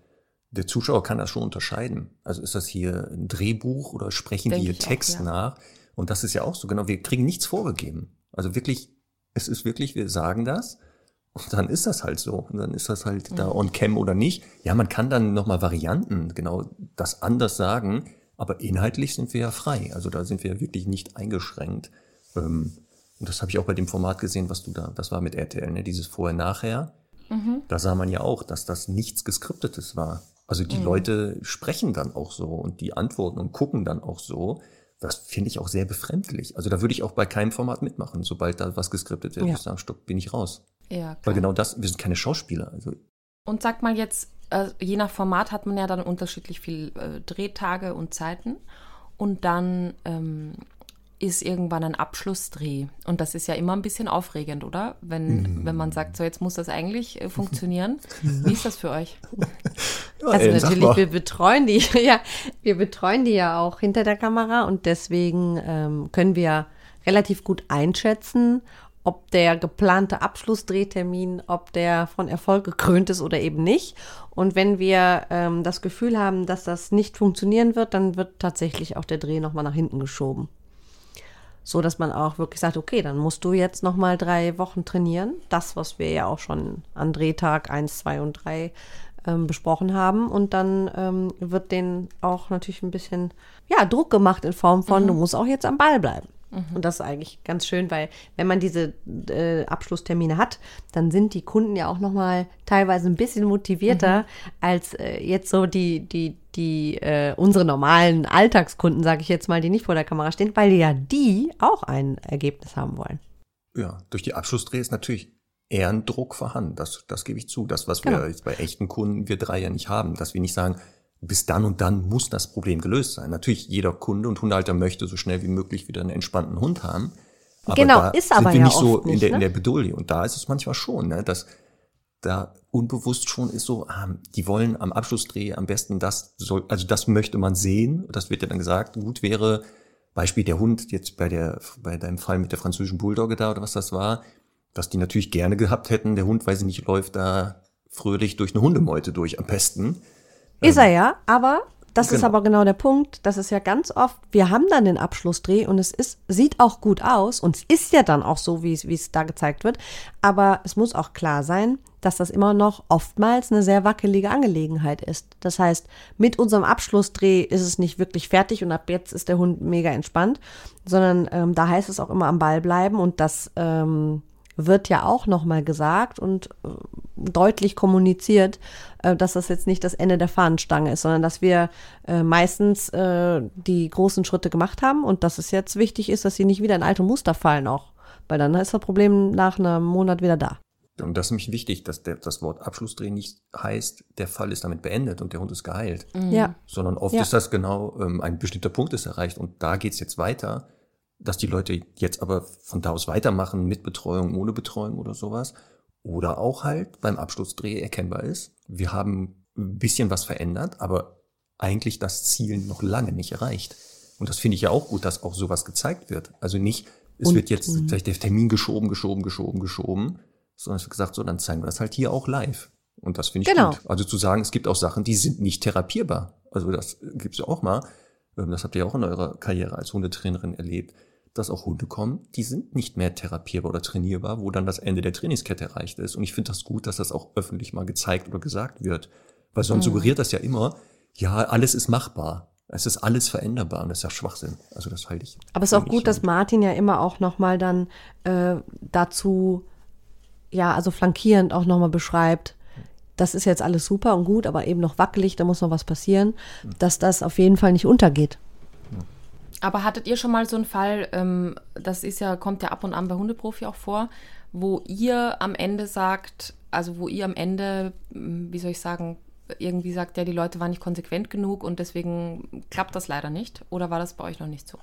der Zuschauer kann das schon unterscheiden. Also ist das hier ein Drehbuch oder sprechen Denk die hier ich auch, Text ja. nach? Und das ist ja auch so, genau, wir kriegen nichts vorgegeben. Also wirklich, es ist wirklich, wir sagen das und dann ist das halt so. Und dann ist das halt da on cam oder nicht. Ja, man kann dann nochmal Varianten, genau, das anders sagen, aber inhaltlich sind wir ja frei. Also da sind wir wirklich nicht eingeschränkt. Ähm, und das habe ich auch bei dem Format gesehen, was du da, das war mit RTL, ne, dieses Vorher-Nachher. Da sah man ja auch, dass das nichts Geskriptetes war. Also die Leute sprechen dann auch so und die antworten und gucken dann auch so. Das finde ich auch sehr befremdlich. Also da würde ich auch bei keinem Format mitmachen. Sobald da was geskriptet wird, Ja. würde ich sagen, stopp, bin ich raus. Ja, Weil klar. genau das, wir sind keine Schauspieler. Also Und sag mal jetzt, äh, je nach Format hat man ja dann unterschiedlich viel äh, Drehtage und Zeiten. Und dann ähm, ist irgendwann ein Abschlussdreh. Und das ist ja immer ein bisschen aufregend, oder? Wenn, mm. wenn man sagt, so jetzt muss das eigentlich äh, funktionieren. Wie ist das für euch? Ja, also ey, natürlich, wir betreuen die, ja, wir betreuen die ja auch hinter der Kamera und deswegen ähm, können wir relativ gut einschätzen, ob der geplante Abschlussdrehtermin, ob der von Erfolg gekrönt ist oder eben nicht. Und wenn wir ähm, das Gefühl haben, dass das nicht funktionieren wird, dann wird tatsächlich auch der Dreh nochmal nach hinten geschoben. So dass man auch wirklich sagt, okay, dann musst du jetzt nochmal drei Wochen trainieren. Das, was wir ja auch schon an Drehtag 1, 2 und 3 ähm, besprochen haben. Und dann ähm, wird denen auch natürlich ein bisschen ja, Druck gemacht in Form von, mhm. du musst auch jetzt am Ball bleiben. Mhm. Und das ist eigentlich ganz schön, weil wenn man diese äh, Abschlusstermine hat, dann sind die Kunden ja auch noch mal teilweise ein bisschen motivierter mhm. als äh, jetzt so die die die äh, unsere normalen Alltagskunden, sage ich jetzt mal, die nicht vor der Kamera stehen, weil ja die auch ein Ergebnis haben wollen. Ja, durch die Abschlussdreh ist natürlich eher ein Druck vorhanden. Das, das gebe ich zu. Das, was genau. wir jetzt bei echten Kunden, wir drei ja nicht haben, dass wir nicht sagen, bis dann und dann muss das Problem gelöst sein. Natürlich, jeder Kunde und Hundehalter möchte so schnell wie möglich wieder einen entspannten Hund haben. Aber genau, ist aber sind wir ja nicht so in der, ne? in der Bedulde. Und da ist es manchmal schon, ne, dass da unbewusst schon ist so, ah, die wollen am Abschlussdreh am besten das, soll, also das möchte man sehen. Das wird ja dann gesagt. Gut wäre, Beispiel der Hund jetzt bei der, bei deinem Fall mit der französischen Bulldogge da oder was das war, was die natürlich gerne gehabt hätten. Der Hund, weiß ich nicht, läuft da fröhlich durch eine Hundemeute durch am besten. Ist er ja, aber das genau. ist aber genau der Punkt. Das ist ja ganz oft, wir haben dann den Abschlussdreh und es ist, sieht auch gut aus und es ist ja dann auch so, wie es, wie es da gezeigt wird. Aber es muss auch klar sein, dass das immer noch oftmals eine sehr wackelige Angelegenheit ist. Das heißt, mit unserem Abschlussdreh ist es nicht wirklich fertig und ab jetzt ist der Hund mega entspannt, sondern ähm, da heißt es auch immer am Ball bleiben und das ähm, wird ja auch nochmal gesagt und äh, deutlich kommuniziert, äh, dass das jetzt nicht das Ende der Fahnenstange ist, sondern dass wir äh, meistens die großen Schritte gemacht haben und dass es jetzt wichtig ist, dass sie nicht wieder in alte Muster fallen auch, weil dann ist das Problem nach einem Monat wieder da. Und das ist nämlich wichtig, dass der, das Wort Abschlussdreh nicht heißt, der Fall ist damit beendet und der Hund ist geheilt. Mhm. Ja. Sondern oft ja. ist das genau, ähm, ein bestimmter Punkt ist erreicht und da geht's jetzt weiter dass die Leute jetzt aber von da aus weitermachen mit Betreuung, ohne Betreuung oder sowas. Oder auch halt beim Abschlussdreh erkennbar ist, wir haben ein bisschen was verändert, aber eigentlich das Ziel noch lange nicht erreicht. Und das finde ich ja auch gut, dass auch sowas gezeigt wird. Also nicht, es Und, wird jetzt mhm. vielleicht der Termin geschoben, geschoben, geschoben, geschoben, sondern es wird gesagt, so, dann zeigen wir das halt hier auch live. Und das finde ich genau. gut. Also zu sagen, es gibt auch Sachen, die sind nicht therapierbar. Also das gibt es ja auch mal. Ähm, das habt ihr auch in eurer Karriere als Hundetrainerin erlebt dass auch Hunde kommen, die sind nicht mehr therapierbar oder trainierbar, wo dann das Ende der Trainingskette erreicht ist. Und ich finde das gut, dass das auch öffentlich mal gezeigt oder gesagt wird. Weil sonst mhm. suggeriert das ja immer, ja, alles ist machbar. Es ist alles veränderbar und das ist ja Schwachsinn. Also das halte ich. Aber es ist auch gut, dass Martin ja immer auch nochmal dann äh, dazu, ja, also flankierend auch nochmal beschreibt, das ist jetzt alles super und gut, aber eben noch wackelig, da muss noch was passieren, mhm. dass das auf jeden Fall nicht untergeht. Aber hattet ihr schon mal so einen Fall, ähm, das ist ja, kommt ja ab und an bei Hundeprofi auch vor, wo ihr am Ende sagt, also wo ihr am Ende, hm, wie soll ich sagen, irgendwie sagt, ja, die Leute waren nicht konsequent genug und deswegen klappt das leider nicht? Oder war das bei euch noch nicht so?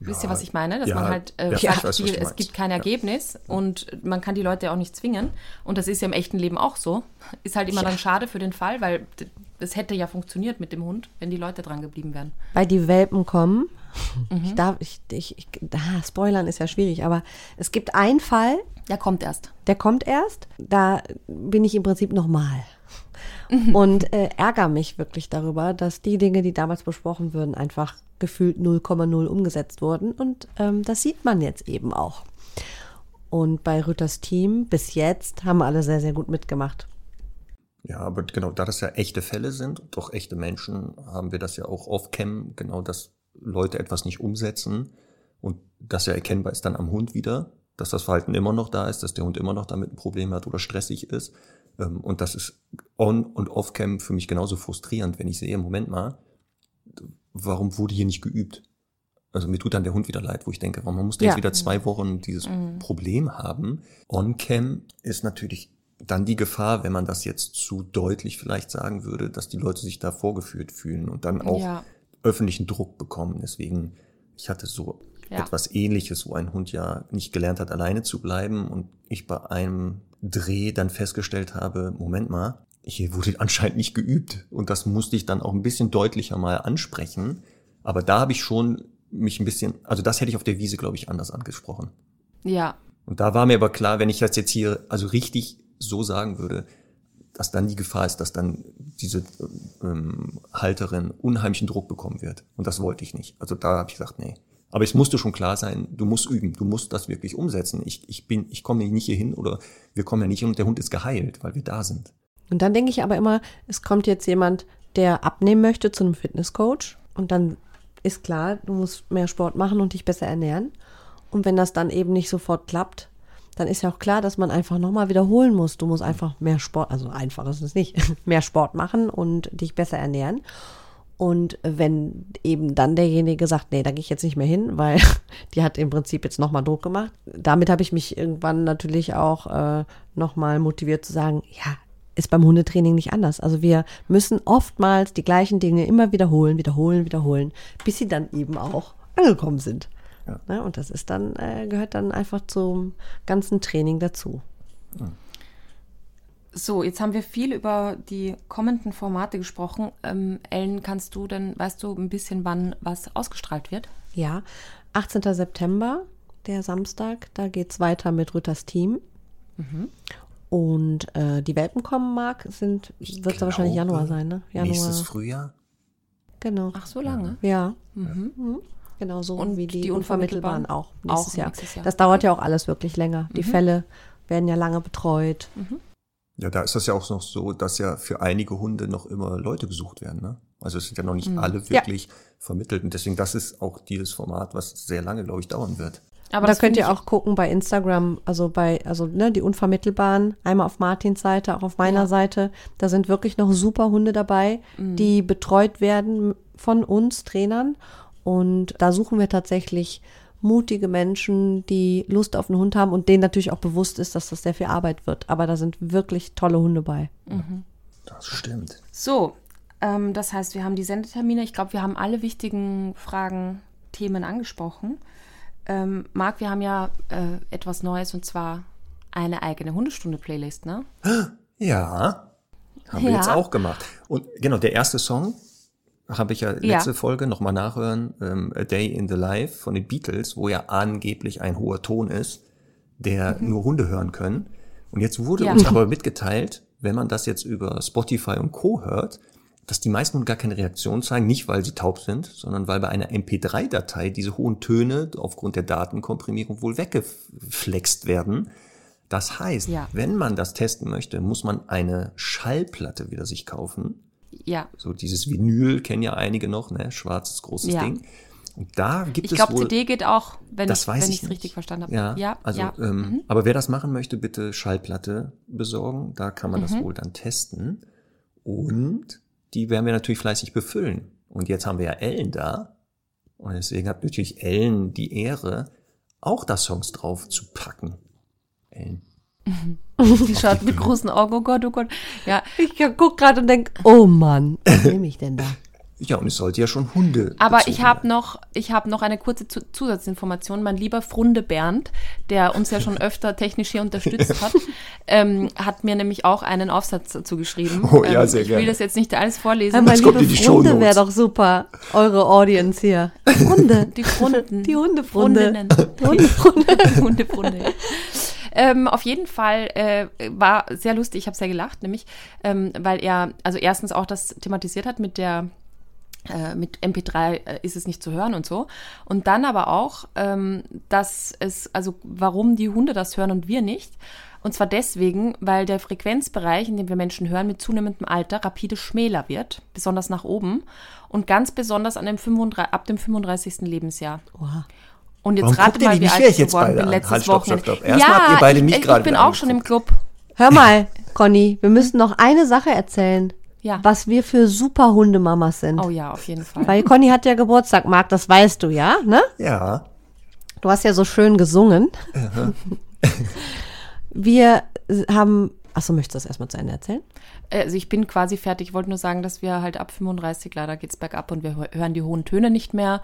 Ja, Wisst ihr, was ich meine? Dass ja, man halt äh, ja, sagt, weiß, die, es gibt kein Ergebnis und man kann die Leute auch nicht zwingen. Und das ist ja im echten Leben auch so. Ist halt immer dann schade für den Fall, weil das hätte ja funktioniert mit dem Hund, wenn die Leute dran geblieben wären. Weil die Welpen kommen. Mhm. Ich darf, ich, ich, ich ah, spoilern ist ja schwierig, aber es gibt einen Fall. Der kommt erst. Der kommt erst. Da bin ich im Prinzip normal. Mhm. Und äh, ärgere mich wirklich darüber, dass die Dinge, die damals besprochen wurden, einfach gefühlt 0,0 umgesetzt wurden. Und ähm, das sieht man jetzt eben auch. Und bei Rütters Team bis jetzt haben alle sehr, sehr gut mitgemacht. Ja, aber genau, da das ja echte Fälle sind und auch echte Menschen, haben wir das ja auch off-cam, genau, dass Leute etwas nicht umsetzen und das ja erkennbar ist dann am Hund wieder, dass das Verhalten immer noch da ist, dass der Hund immer noch damit ein Problem hat oder stressig ist. Ähm, und das ist on- und off-cam für mich genauso frustrierend, wenn ich sehe, Moment mal, warum wurde hier nicht geübt? Also mir tut dann der Hund wieder leid, wo ich denke, warum muss der ja. jetzt wieder zwei Wochen dieses mhm. Problem haben? On-Cam ist natürlich dann die Gefahr, wenn man das jetzt zu deutlich vielleicht sagen würde, dass die Leute sich da vorgeführt fühlen und dann auch ja. Öffentlichen Druck bekommen. Deswegen, ich hatte so Ja. etwas ähnliches, wo ein Hund ja nicht gelernt hat, alleine zu bleiben und ich bei einem Dreh dann festgestellt habe, Moment mal, hier wurde anscheinend nicht geübt und das musste ich dann auch ein bisschen deutlicher mal ansprechen. Aber da habe ich schon mich ein bisschen, also das hätte ich auf der Wiese, glaube ich, anders angesprochen. Ja, Und da war mir aber klar, wenn ich das jetzt hier also richtig so sagen würde, dass dann die Gefahr ist, dass dann diese ähm, Halterin unheimlichen Druck bekommen wird. Und das wollte ich nicht. Also da habe ich gesagt, nee. Aber es musste schon klar sein, du musst üben, du musst das wirklich umsetzen. Ich, ich bin, ich komme nicht hier oder wir kommen ja nicht hin und der Hund ist geheilt, weil wir da sind. Und dann denke ich aber immer, es kommt jetzt jemand, der abnehmen möchte zu einem Fitnesscoach und dann ist klar, du musst mehr Sport machen und dich besser ernähren. Und wenn das dann eben nicht sofort klappt, dann ist ja auch klar, dass man einfach nochmal wiederholen muss. Du musst einfach mehr Sport, also einfach ist es nicht, mehr Sport machen und dich besser ernähren. Und wenn eben dann derjenige sagt, nee, da gehe ich jetzt nicht mehr hin, weil die hat im Prinzip jetzt nochmal Druck gemacht. Damit habe ich mich irgendwann natürlich auch äh, nochmal motiviert zu sagen, ja, ist beim Hundetraining nicht anders. Also wir müssen oftmals die gleichen Dinge immer wiederholen, wiederholen, wiederholen, bis sie dann eben auch angekommen sind. Ja. Ne? Und das ist dann, äh, gehört dann einfach zum ganzen Training dazu. So, jetzt haben wir viel über die kommenden Formate gesprochen. Ähm, Ellen, kannst du denn, weißt du ein bisschen, wann was ausgestrahlt wird? Ja, 18. September, der Samstag, da geht's weiter mit Rütters Team. Und äh, die Welpen kommen mag, sind, wird es wahrscheinlich Januar sein, ne? Januar. Nächstes Frühjahr? Genau. Ach, so lange? Ja. Mhm. Genau so Und wie die, die Unvermittelbaren auch nächstes, auch Jahr. nächstes Jahr. Das dauert ja auch alles wirklich länger. Die Fälle werden ja lange betreut. Ja, da ist das ja auch noch so, dass ja für einige Hunde noch immer Leute gesucht werden. Ne? Also es sind ja noch nicht alle wirklich vermittelt. Und deswegen, das ist auch dieses Format, was sehr lange, glaube ich, dauern wird. Aber da könnt ihr auch gucken bei Instagram, also bei, also ne, die Unvermittelbaren, einmal auf Martins Seite, auch auf meiner Seite. Da sind wirklich noch super Hunde dabei, Mhm. die betreut werden von uns Trainern. Und da suchen wir tatsächlich mutige Menschen, die Lust auf einen Hund haben und denen natürlich auch bewusst ist, dass das sehr viel Arbeit wird. Aber da sind wirklich tolle Hunde bei. Das stimmt. So, ähm, das heißt, wir haben die Sendetermine. Ich glaube, wir haben alle wichtigen Fragen, Themen angesprochen. Ähm, Marc, wir haben ja äh, etwas Neues und zwar eine eigene Hundestunde-Playlist, ne? Ja, haben wir Ja. jetzt auch gemacht. Und genau, der erste Song habe ich ja letzte Folge nochmal nachhören, ähm, A Day in the Life von den Beatles, wo ja angeblich ein hoher Ton ist, der nur Hunde hören können. Und jetzt wurde Ja. uns aber mitgeteilt, wenn man das jetzt über Spotify und Co. hört, dass die meisten Hunde gar keine Reaktion zeigen, nicht weil sie taub sind, sondern weil bei einer MP3-Datei diese hohen Töne aufgrund der Datenkomprimierung wohl weggeflext werden. Das heißt, Ja. wenn man das testen möchte, muss man eine Schallplatte wieder sich kaufen. Ja. So dieses Vinyl kennen ja einige noch, ne? Schwarzes großes Ja. Ding. Und da gibt Ich es glaube, wohl. CD geht auch, wenn das ich ich ich es richtig verstanden habe. Ja, ja, also, ja. Ähm, aber wer das machen möchte, bitte Schallplatte besorgen. Da kann man Mhm. das wohl dann testen. Und die werden wir natürlich fleißig befüllen. Und jetzt haben wir ja Ellen da. Und deswegen hat natürlich Ellen die Ehre, auch da Songs drauf zu packen. Ellen. Die schaut mit großen Augen, oh Gott, oh Gott. Ja, Ich guck gerade und denk, oh Mann, was nehme ich denn da? Ja, und es sollte ja schon Hunde. aber ich habe noch, ich habe noch eine kurze Zu Zusatzinformation. Mein lieber Frunde Bernd, der uns ja schon öfter technisch hier unterstützt hat, ähm, hat mir nämlich auch einen Aufsatz dazu geschrieben. Oh ja, ähm, sehr ich gerne. will das jetzt nicht alles Ja, vorlesen. meine kommt liebe in die Frunde wäre doch super, eure Audience hier. Hunde. Die Frunden. Die Hundefrunde. Frundinnen. Hundefrunde. Hundefrunde. Ähm, auf jeden Fall äh, war sehr lustig, ich habe sehr gelacht, nämlich, ähm, weil er, also erstens auch das thematisiert hat mit der, äh, mit MP3 äh, ist es nicht zu hören und so. Und dann aber auch, ähm, dass es, also warum die Hunde das hören und wir nicht. Und zwar deswegen, weil der Frequenzbereich, in dem wir Menschen hören, mit zunehmendem Alter rapide schmäler wird, besonders nach oben und ganz besonders an dem 35, ab dem 35. Lebensjahr. Oha. Und jetzt Warum rate mal, mich wie nicht alt ich jetzt geworden beide bin letztes Halt, stopp, Wochenende. stopp, stopp. Erstmal habt ihr beide mich ich, gerade ich bin auch schon im Club. Hör mal, Conny, wir müssen noch eine Sache erzählen, Ja. was wir für super Hundemamas sind. Oh ja, auf jeden Fall. Weil Conny hat ja Geburtstag, Marc, das weißt du ja, ne? Ja. Du hast ja so schön gesungen. wir haben, achso, möchtest du das erstmal zu Ende erzählen? Also ich bin quasi fertig. Ich wollte nur sagen, dass wir halt ab 35, leider geht's bergab und wir hö- hören die hohen Töne nicht mehr.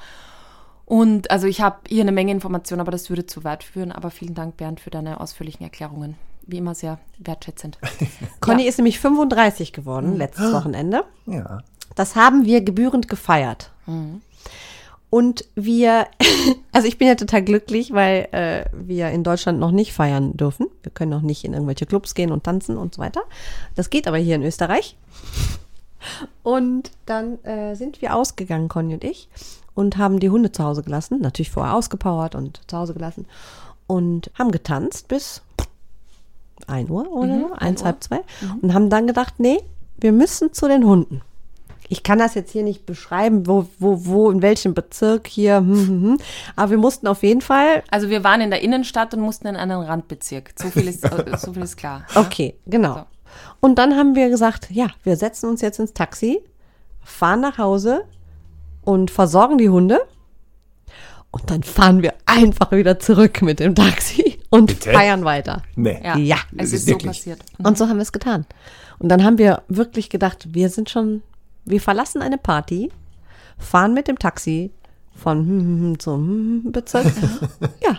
Und also ich habe hier eine Menge Informationen, aber das würde zu weit führen. Aber vielen Dank, Bernd, für deine ausführlichen Erklärungen. Wie immer sehr wertschätzend. Conny ist nämlich 35 geworden letztes Wochenende. Ja. Das haben wir gebührend gefeiert. Und wir, also ich bin ja total glücklich, weil äh, wir in Deutschland noch nicht feiern dürfen. Wir können noch nicht in irgendwelche Clubs gehen und tanzen und so weiter. Das geht aber hier in Österreich. Und dann äh, sind wir ausgegangen, Conny und ich, und haben die Hunde zu Hause gelassen. Natürlich vorher ausgepowert und zu Hause gelassen. Und haben getanzt bis 1 Uhr oder so, eins, halb zwei. Und haben dann gedacht, nee, wir müssen zu den Hunden. Ich kann das jetzt hier nicht beschreiben, wo, wo, wo, in welchem Bezirk hier, hm, hm, hm. aber wir mussten auf jeden Fall, Also wir waren in der Innenstadt und mussten in einen Randbezirk. So viel ist, äh, so viel ist klar. okay, genau. So. Und dann haben wir gesagt, ja, wir setzen uns jetzt ins Taxi, fahren nach Hause und versorgen die Hunde. Und dann fahren wir einfach wieder zurück mit dem Taxi und Bitte? feiern weiter. Nee. Ja, Ja, es ist, ist so passiert. Und so haben wir es getan. Und dann haben wir wirklich gedacht, wir sind schon, wir verlassen eine Party, fahren mit dem Taxi von hm, hm, hm zum Bezirk, ja,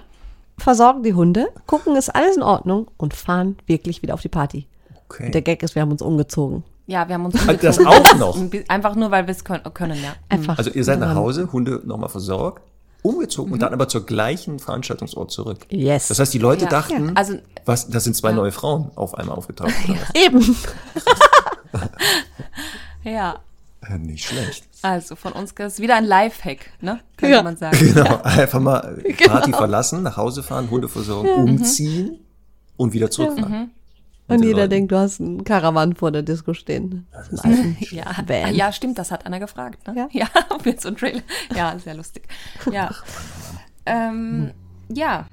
versorgen die Hunde, gucken, ist alles in Ordnung und fahren wirklich wieder auf die Party. Okay. Der Gag ist, wir haben uns umgezogen. Ja, wir haben uns das umgezogen. auch noch? Ein bi- Einfach nur, weil wir es können, können, ja. Einfach. Also ihr seid nach Hause, Hunde nochmal versorgt, umgezogen und dann aber zur gleichen Veranstaltungsort zurück. Yes. Das heißt, die Leute Ja. dachten, Ja. Also- was, das sind zwei neue Frauen auf einmal aufgetaucht. Eben. Ja. Äh, Nicht schlecht. Also von uns ist wieder ein Lifehack, ne? Könnte Ja. man sagen. Genau, einfach mal Party verlassen, nach Hause fahren, Hunde versorgen, umziehen und wieder zurückfahren. Und jeder Leuten. denkt, du hast einen Karawan vor der Disco stehen. Das ist ein Ja, Van. ja, stimmt, das hat einer gefragt. Ne? Ja. Ja, so ein Trailer. Ja, sehr lustig. Ja. Ähm, ja,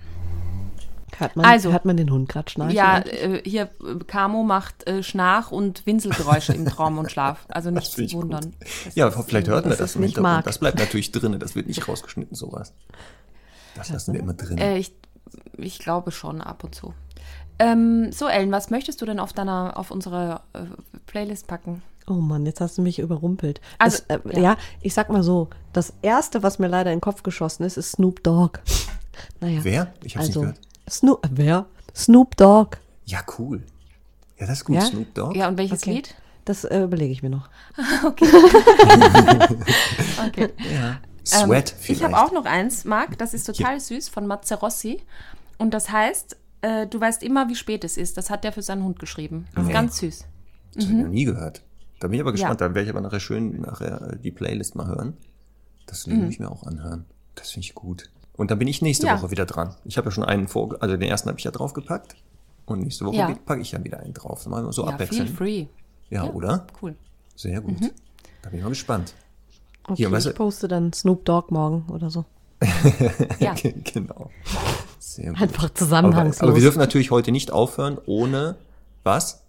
Hört man, Also- hört man den Hund gerade schnarchen? ja, äh, hier äh, Camo macht äh, Schnarch und Winselgeräusche im Traum und Schlaf. Also nicht wundern. Ja, ist- vielleicht hört man das das, im nicht Hintergrund. Mark. Das bleibt natürlich drin, das wird nicht rausgeschnitten, sowas. Das lassen wir immer drin. Äh, ich, ich glaube schon ab und zu. Ähm, so, Ellen, was möchtest du denn auf deiner, auf unsere äh, Playlist packen? Oh Mann, jetzt hast du mich überrumpelt. Also, das, äh, ja. ja. ich sag mal so, das erste, was mir leider in den Kopf geschossen ist, ist Snoop Dogg. Naja. Wer? Ich hab's also, nicht gehört. Snoop, wer? Snoop Dogg. Ja, cool. Ja, das ist gut. Ja? Snoop Dogg. Ja, und welches Okay. Lied? Das äh, überlege ich mir noch. Okay. Sweat Ähm, vielleicht. ich habe auch noch eins, Marc, das ist total süß von Mazzarossi. Und das heißt, äh, du weißt immer, wie spät es ist. Das hat der für seinen Hund geschrieben. Das ist Nee. ganz süß. Das habe ich noch nie gehört. Da bin ich aber gespannt. Ja. Da werde ich aber nachher schön nachher äh, die Playlist mal hören. Das will ich mir auch anhören. Das finde ich gut. Und dann bin ich nächste Ja. Woche wieder dran. Ich habe ja schon einen vor, also den ersten habe ich ja draufgepackt. Und nächste Woche Ja. packe ich ja wieder einen drauf. Wir so Ja, feel abwechselnd. free. Ja, oder? Cool. Sehr gut. Mhm. Da bin ich mal gespannt. Okay, Hier, ich poste dann Snoop Dogg morgen oder so. Ja. genau. Sehr gut. Einfach Aber, zusammenhangslos. aber wir dürfen natürlich heute nicht aufhören ohne was?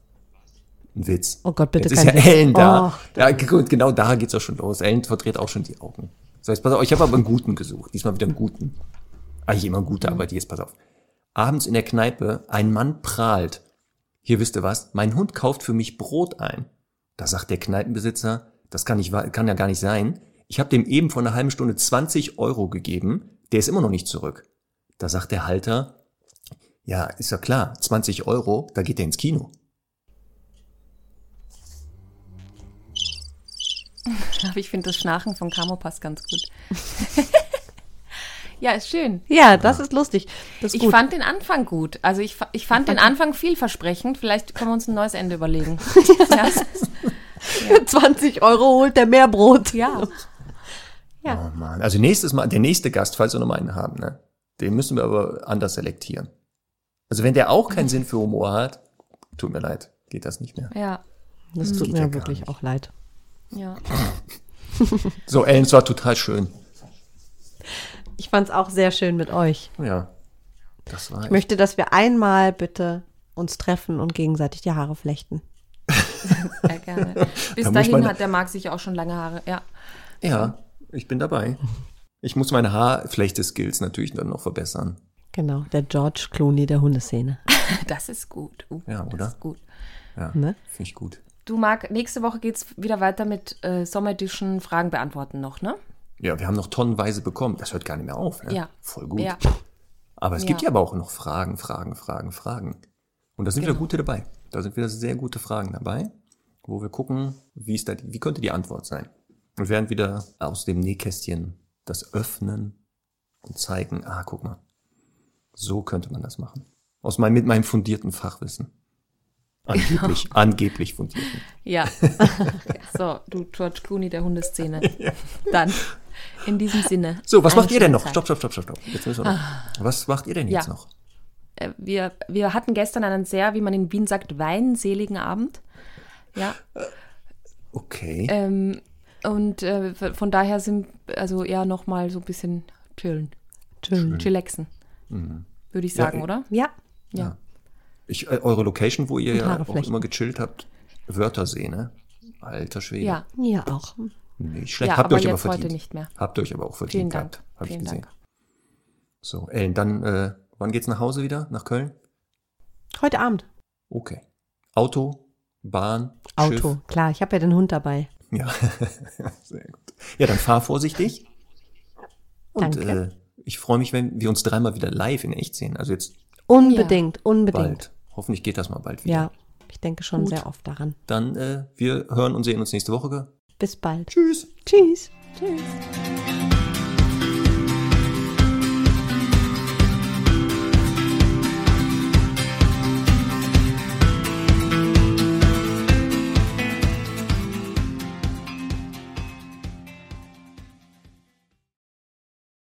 Ein Witz. Oh Gott, bitte Jetzt ist ja kein Witz. Ellen da. Oh. ja, gut, genau da geht's auch schon los. Ellen verdreht auch schon die Augen. So, jetzt pass auf, ich habe aber einen guten gesucht. Diesmal wieder einen guten. Eigentlich immer einen guten, Mhm. aber jetzt pass auf. Abends in der Kneipe, ein Mann prahlt. Hier wisst ihr was? Mein Hund kauft für mich Brot ein. Da sagt der Kneipenbesitzer, das kann, wahr- kann ja gar nicht sein. Ich habe dem eben vor einer halben Stunde 20 Euro gegeben. Der ist immer noch nicht zurück. Da sagt der Halter, ja, ist ja klar, 20 Euro, da geht er ins Kino. Aber ich finde das Schnarchen von Camo passt ganz gut. ja, ist schön. ja, das ist lustig. Das ist Ich gut. fand den Anfang gut. Also ich, ich fand den Anfang vielversprechend. Vielleicht können wir uns ein neues Ende überlegen. ja. Für 20 Euro holt der mehr Brot. ja. Oh Mann. Also nächstes Mal, der nächste Gast, falls wir noch mal einen haben, ne? Den müssen wir aber anders selektieren. Also wenn der auch keinen Sinn für Humor hat, tut mir leid, geht das nicht mehr. Ja. Das tut Geht mir ja wirklich auch leid. Ja. So, Ellen, es war total schön. Ich fand es auch sehr schön mit euch. Ja. Das war Ich möchte, dass wir einmal bitte uns treffen und gegenseitig die Haare flechten. Sehr gerne. Bis Da dahin meine- hat der Marc sicher auch schon lange Haare. Ja. Ja, ich bin dabei. Ich muss meine Haarflechte-Skills natürlich dann noch verbessern. Genau, der George Clooney der Hundeszene. Das ist gut. Uh, Ja, Das oder? ist gut. Ja, Ne? finde ich gut. Du, Marc, nächste Woche geht's wieder weiter mit äh, Sommer Edition Fragen beantworten noch, ne? Ja, wir haben noch tonnenweise bekommen. Das hört gar nicht mehr auf. Ne? Ja. Voll gut. Ja. Aber es gibt Ja. ja aber auch noch Fragen, Fragen, Fragen, Fragen. Und da sind wieder Genau. gute dabei. Da sind wieder sehr gute Fragen dabei, wo wir gucken, wie ist da, die- wie könnte die Antwort sein? Und werden wieder aus dem Nähkästchen das öffnen und zeigen, ah, guck mal, so könnte man das machen. Aus meinem, mit meinem fundierten Fachwissen. Angeblich, angeblich fundierten. Ja. so, du George Clooney der Hundeszene. Dann, in diesem Sinne. So, was macht ihr denn noch? Zeit. Stopp, stopp, stopp, stopp, stopp. Jetzt müssen wir noch. Was macht ihr denn jetzt Ja. noch? Äh, Wir, wir hatten gestern einen sehr, wie man in Wien sagt, weinseligen Abend. Ja. Okay. Ähm, und äh, von daher sind, also ja, nochmal so ein bisschen chillen. Chillen. Chillaxen. Würde ich Ja, sagen, ich- oder? Ja, Ja. Ich, äh, eure Location, wo ihr ja auch immer gechillt habt, Wörthersee, ne? Alter Schwede. Ja. ja auch. Nicht schlecht. Ja, habt ihr euch aber jetzt verdient. heute nicht mehr. Habt ihr euch aber auch verdient Vielen Dank. Hab ich Vielen gesehen. Dank. So, Ellen, dann, äh, wann geht's nach Hause wieder? Nach Köln? Heute Abend. Okay. Auto, Bahn, Auto, Schiff? klar, ich habe ja den Hund dabei. Ja, sehr gut. Ja, dann fahr vorsichtig. Und Danke. äh, ich freue mich, wenn wir uns dreimal wieder live in echt sehen. Also jetzt Unbedingt, unbedingt. bald. Hoffentlich geht das mal bald wieder. Ja, ich denke schon Gut. sehr oft daran. Dann, äh, wir hören und sehen uns nächste Woche. Bis bald. Tschüss. Tschüss. Tschüss.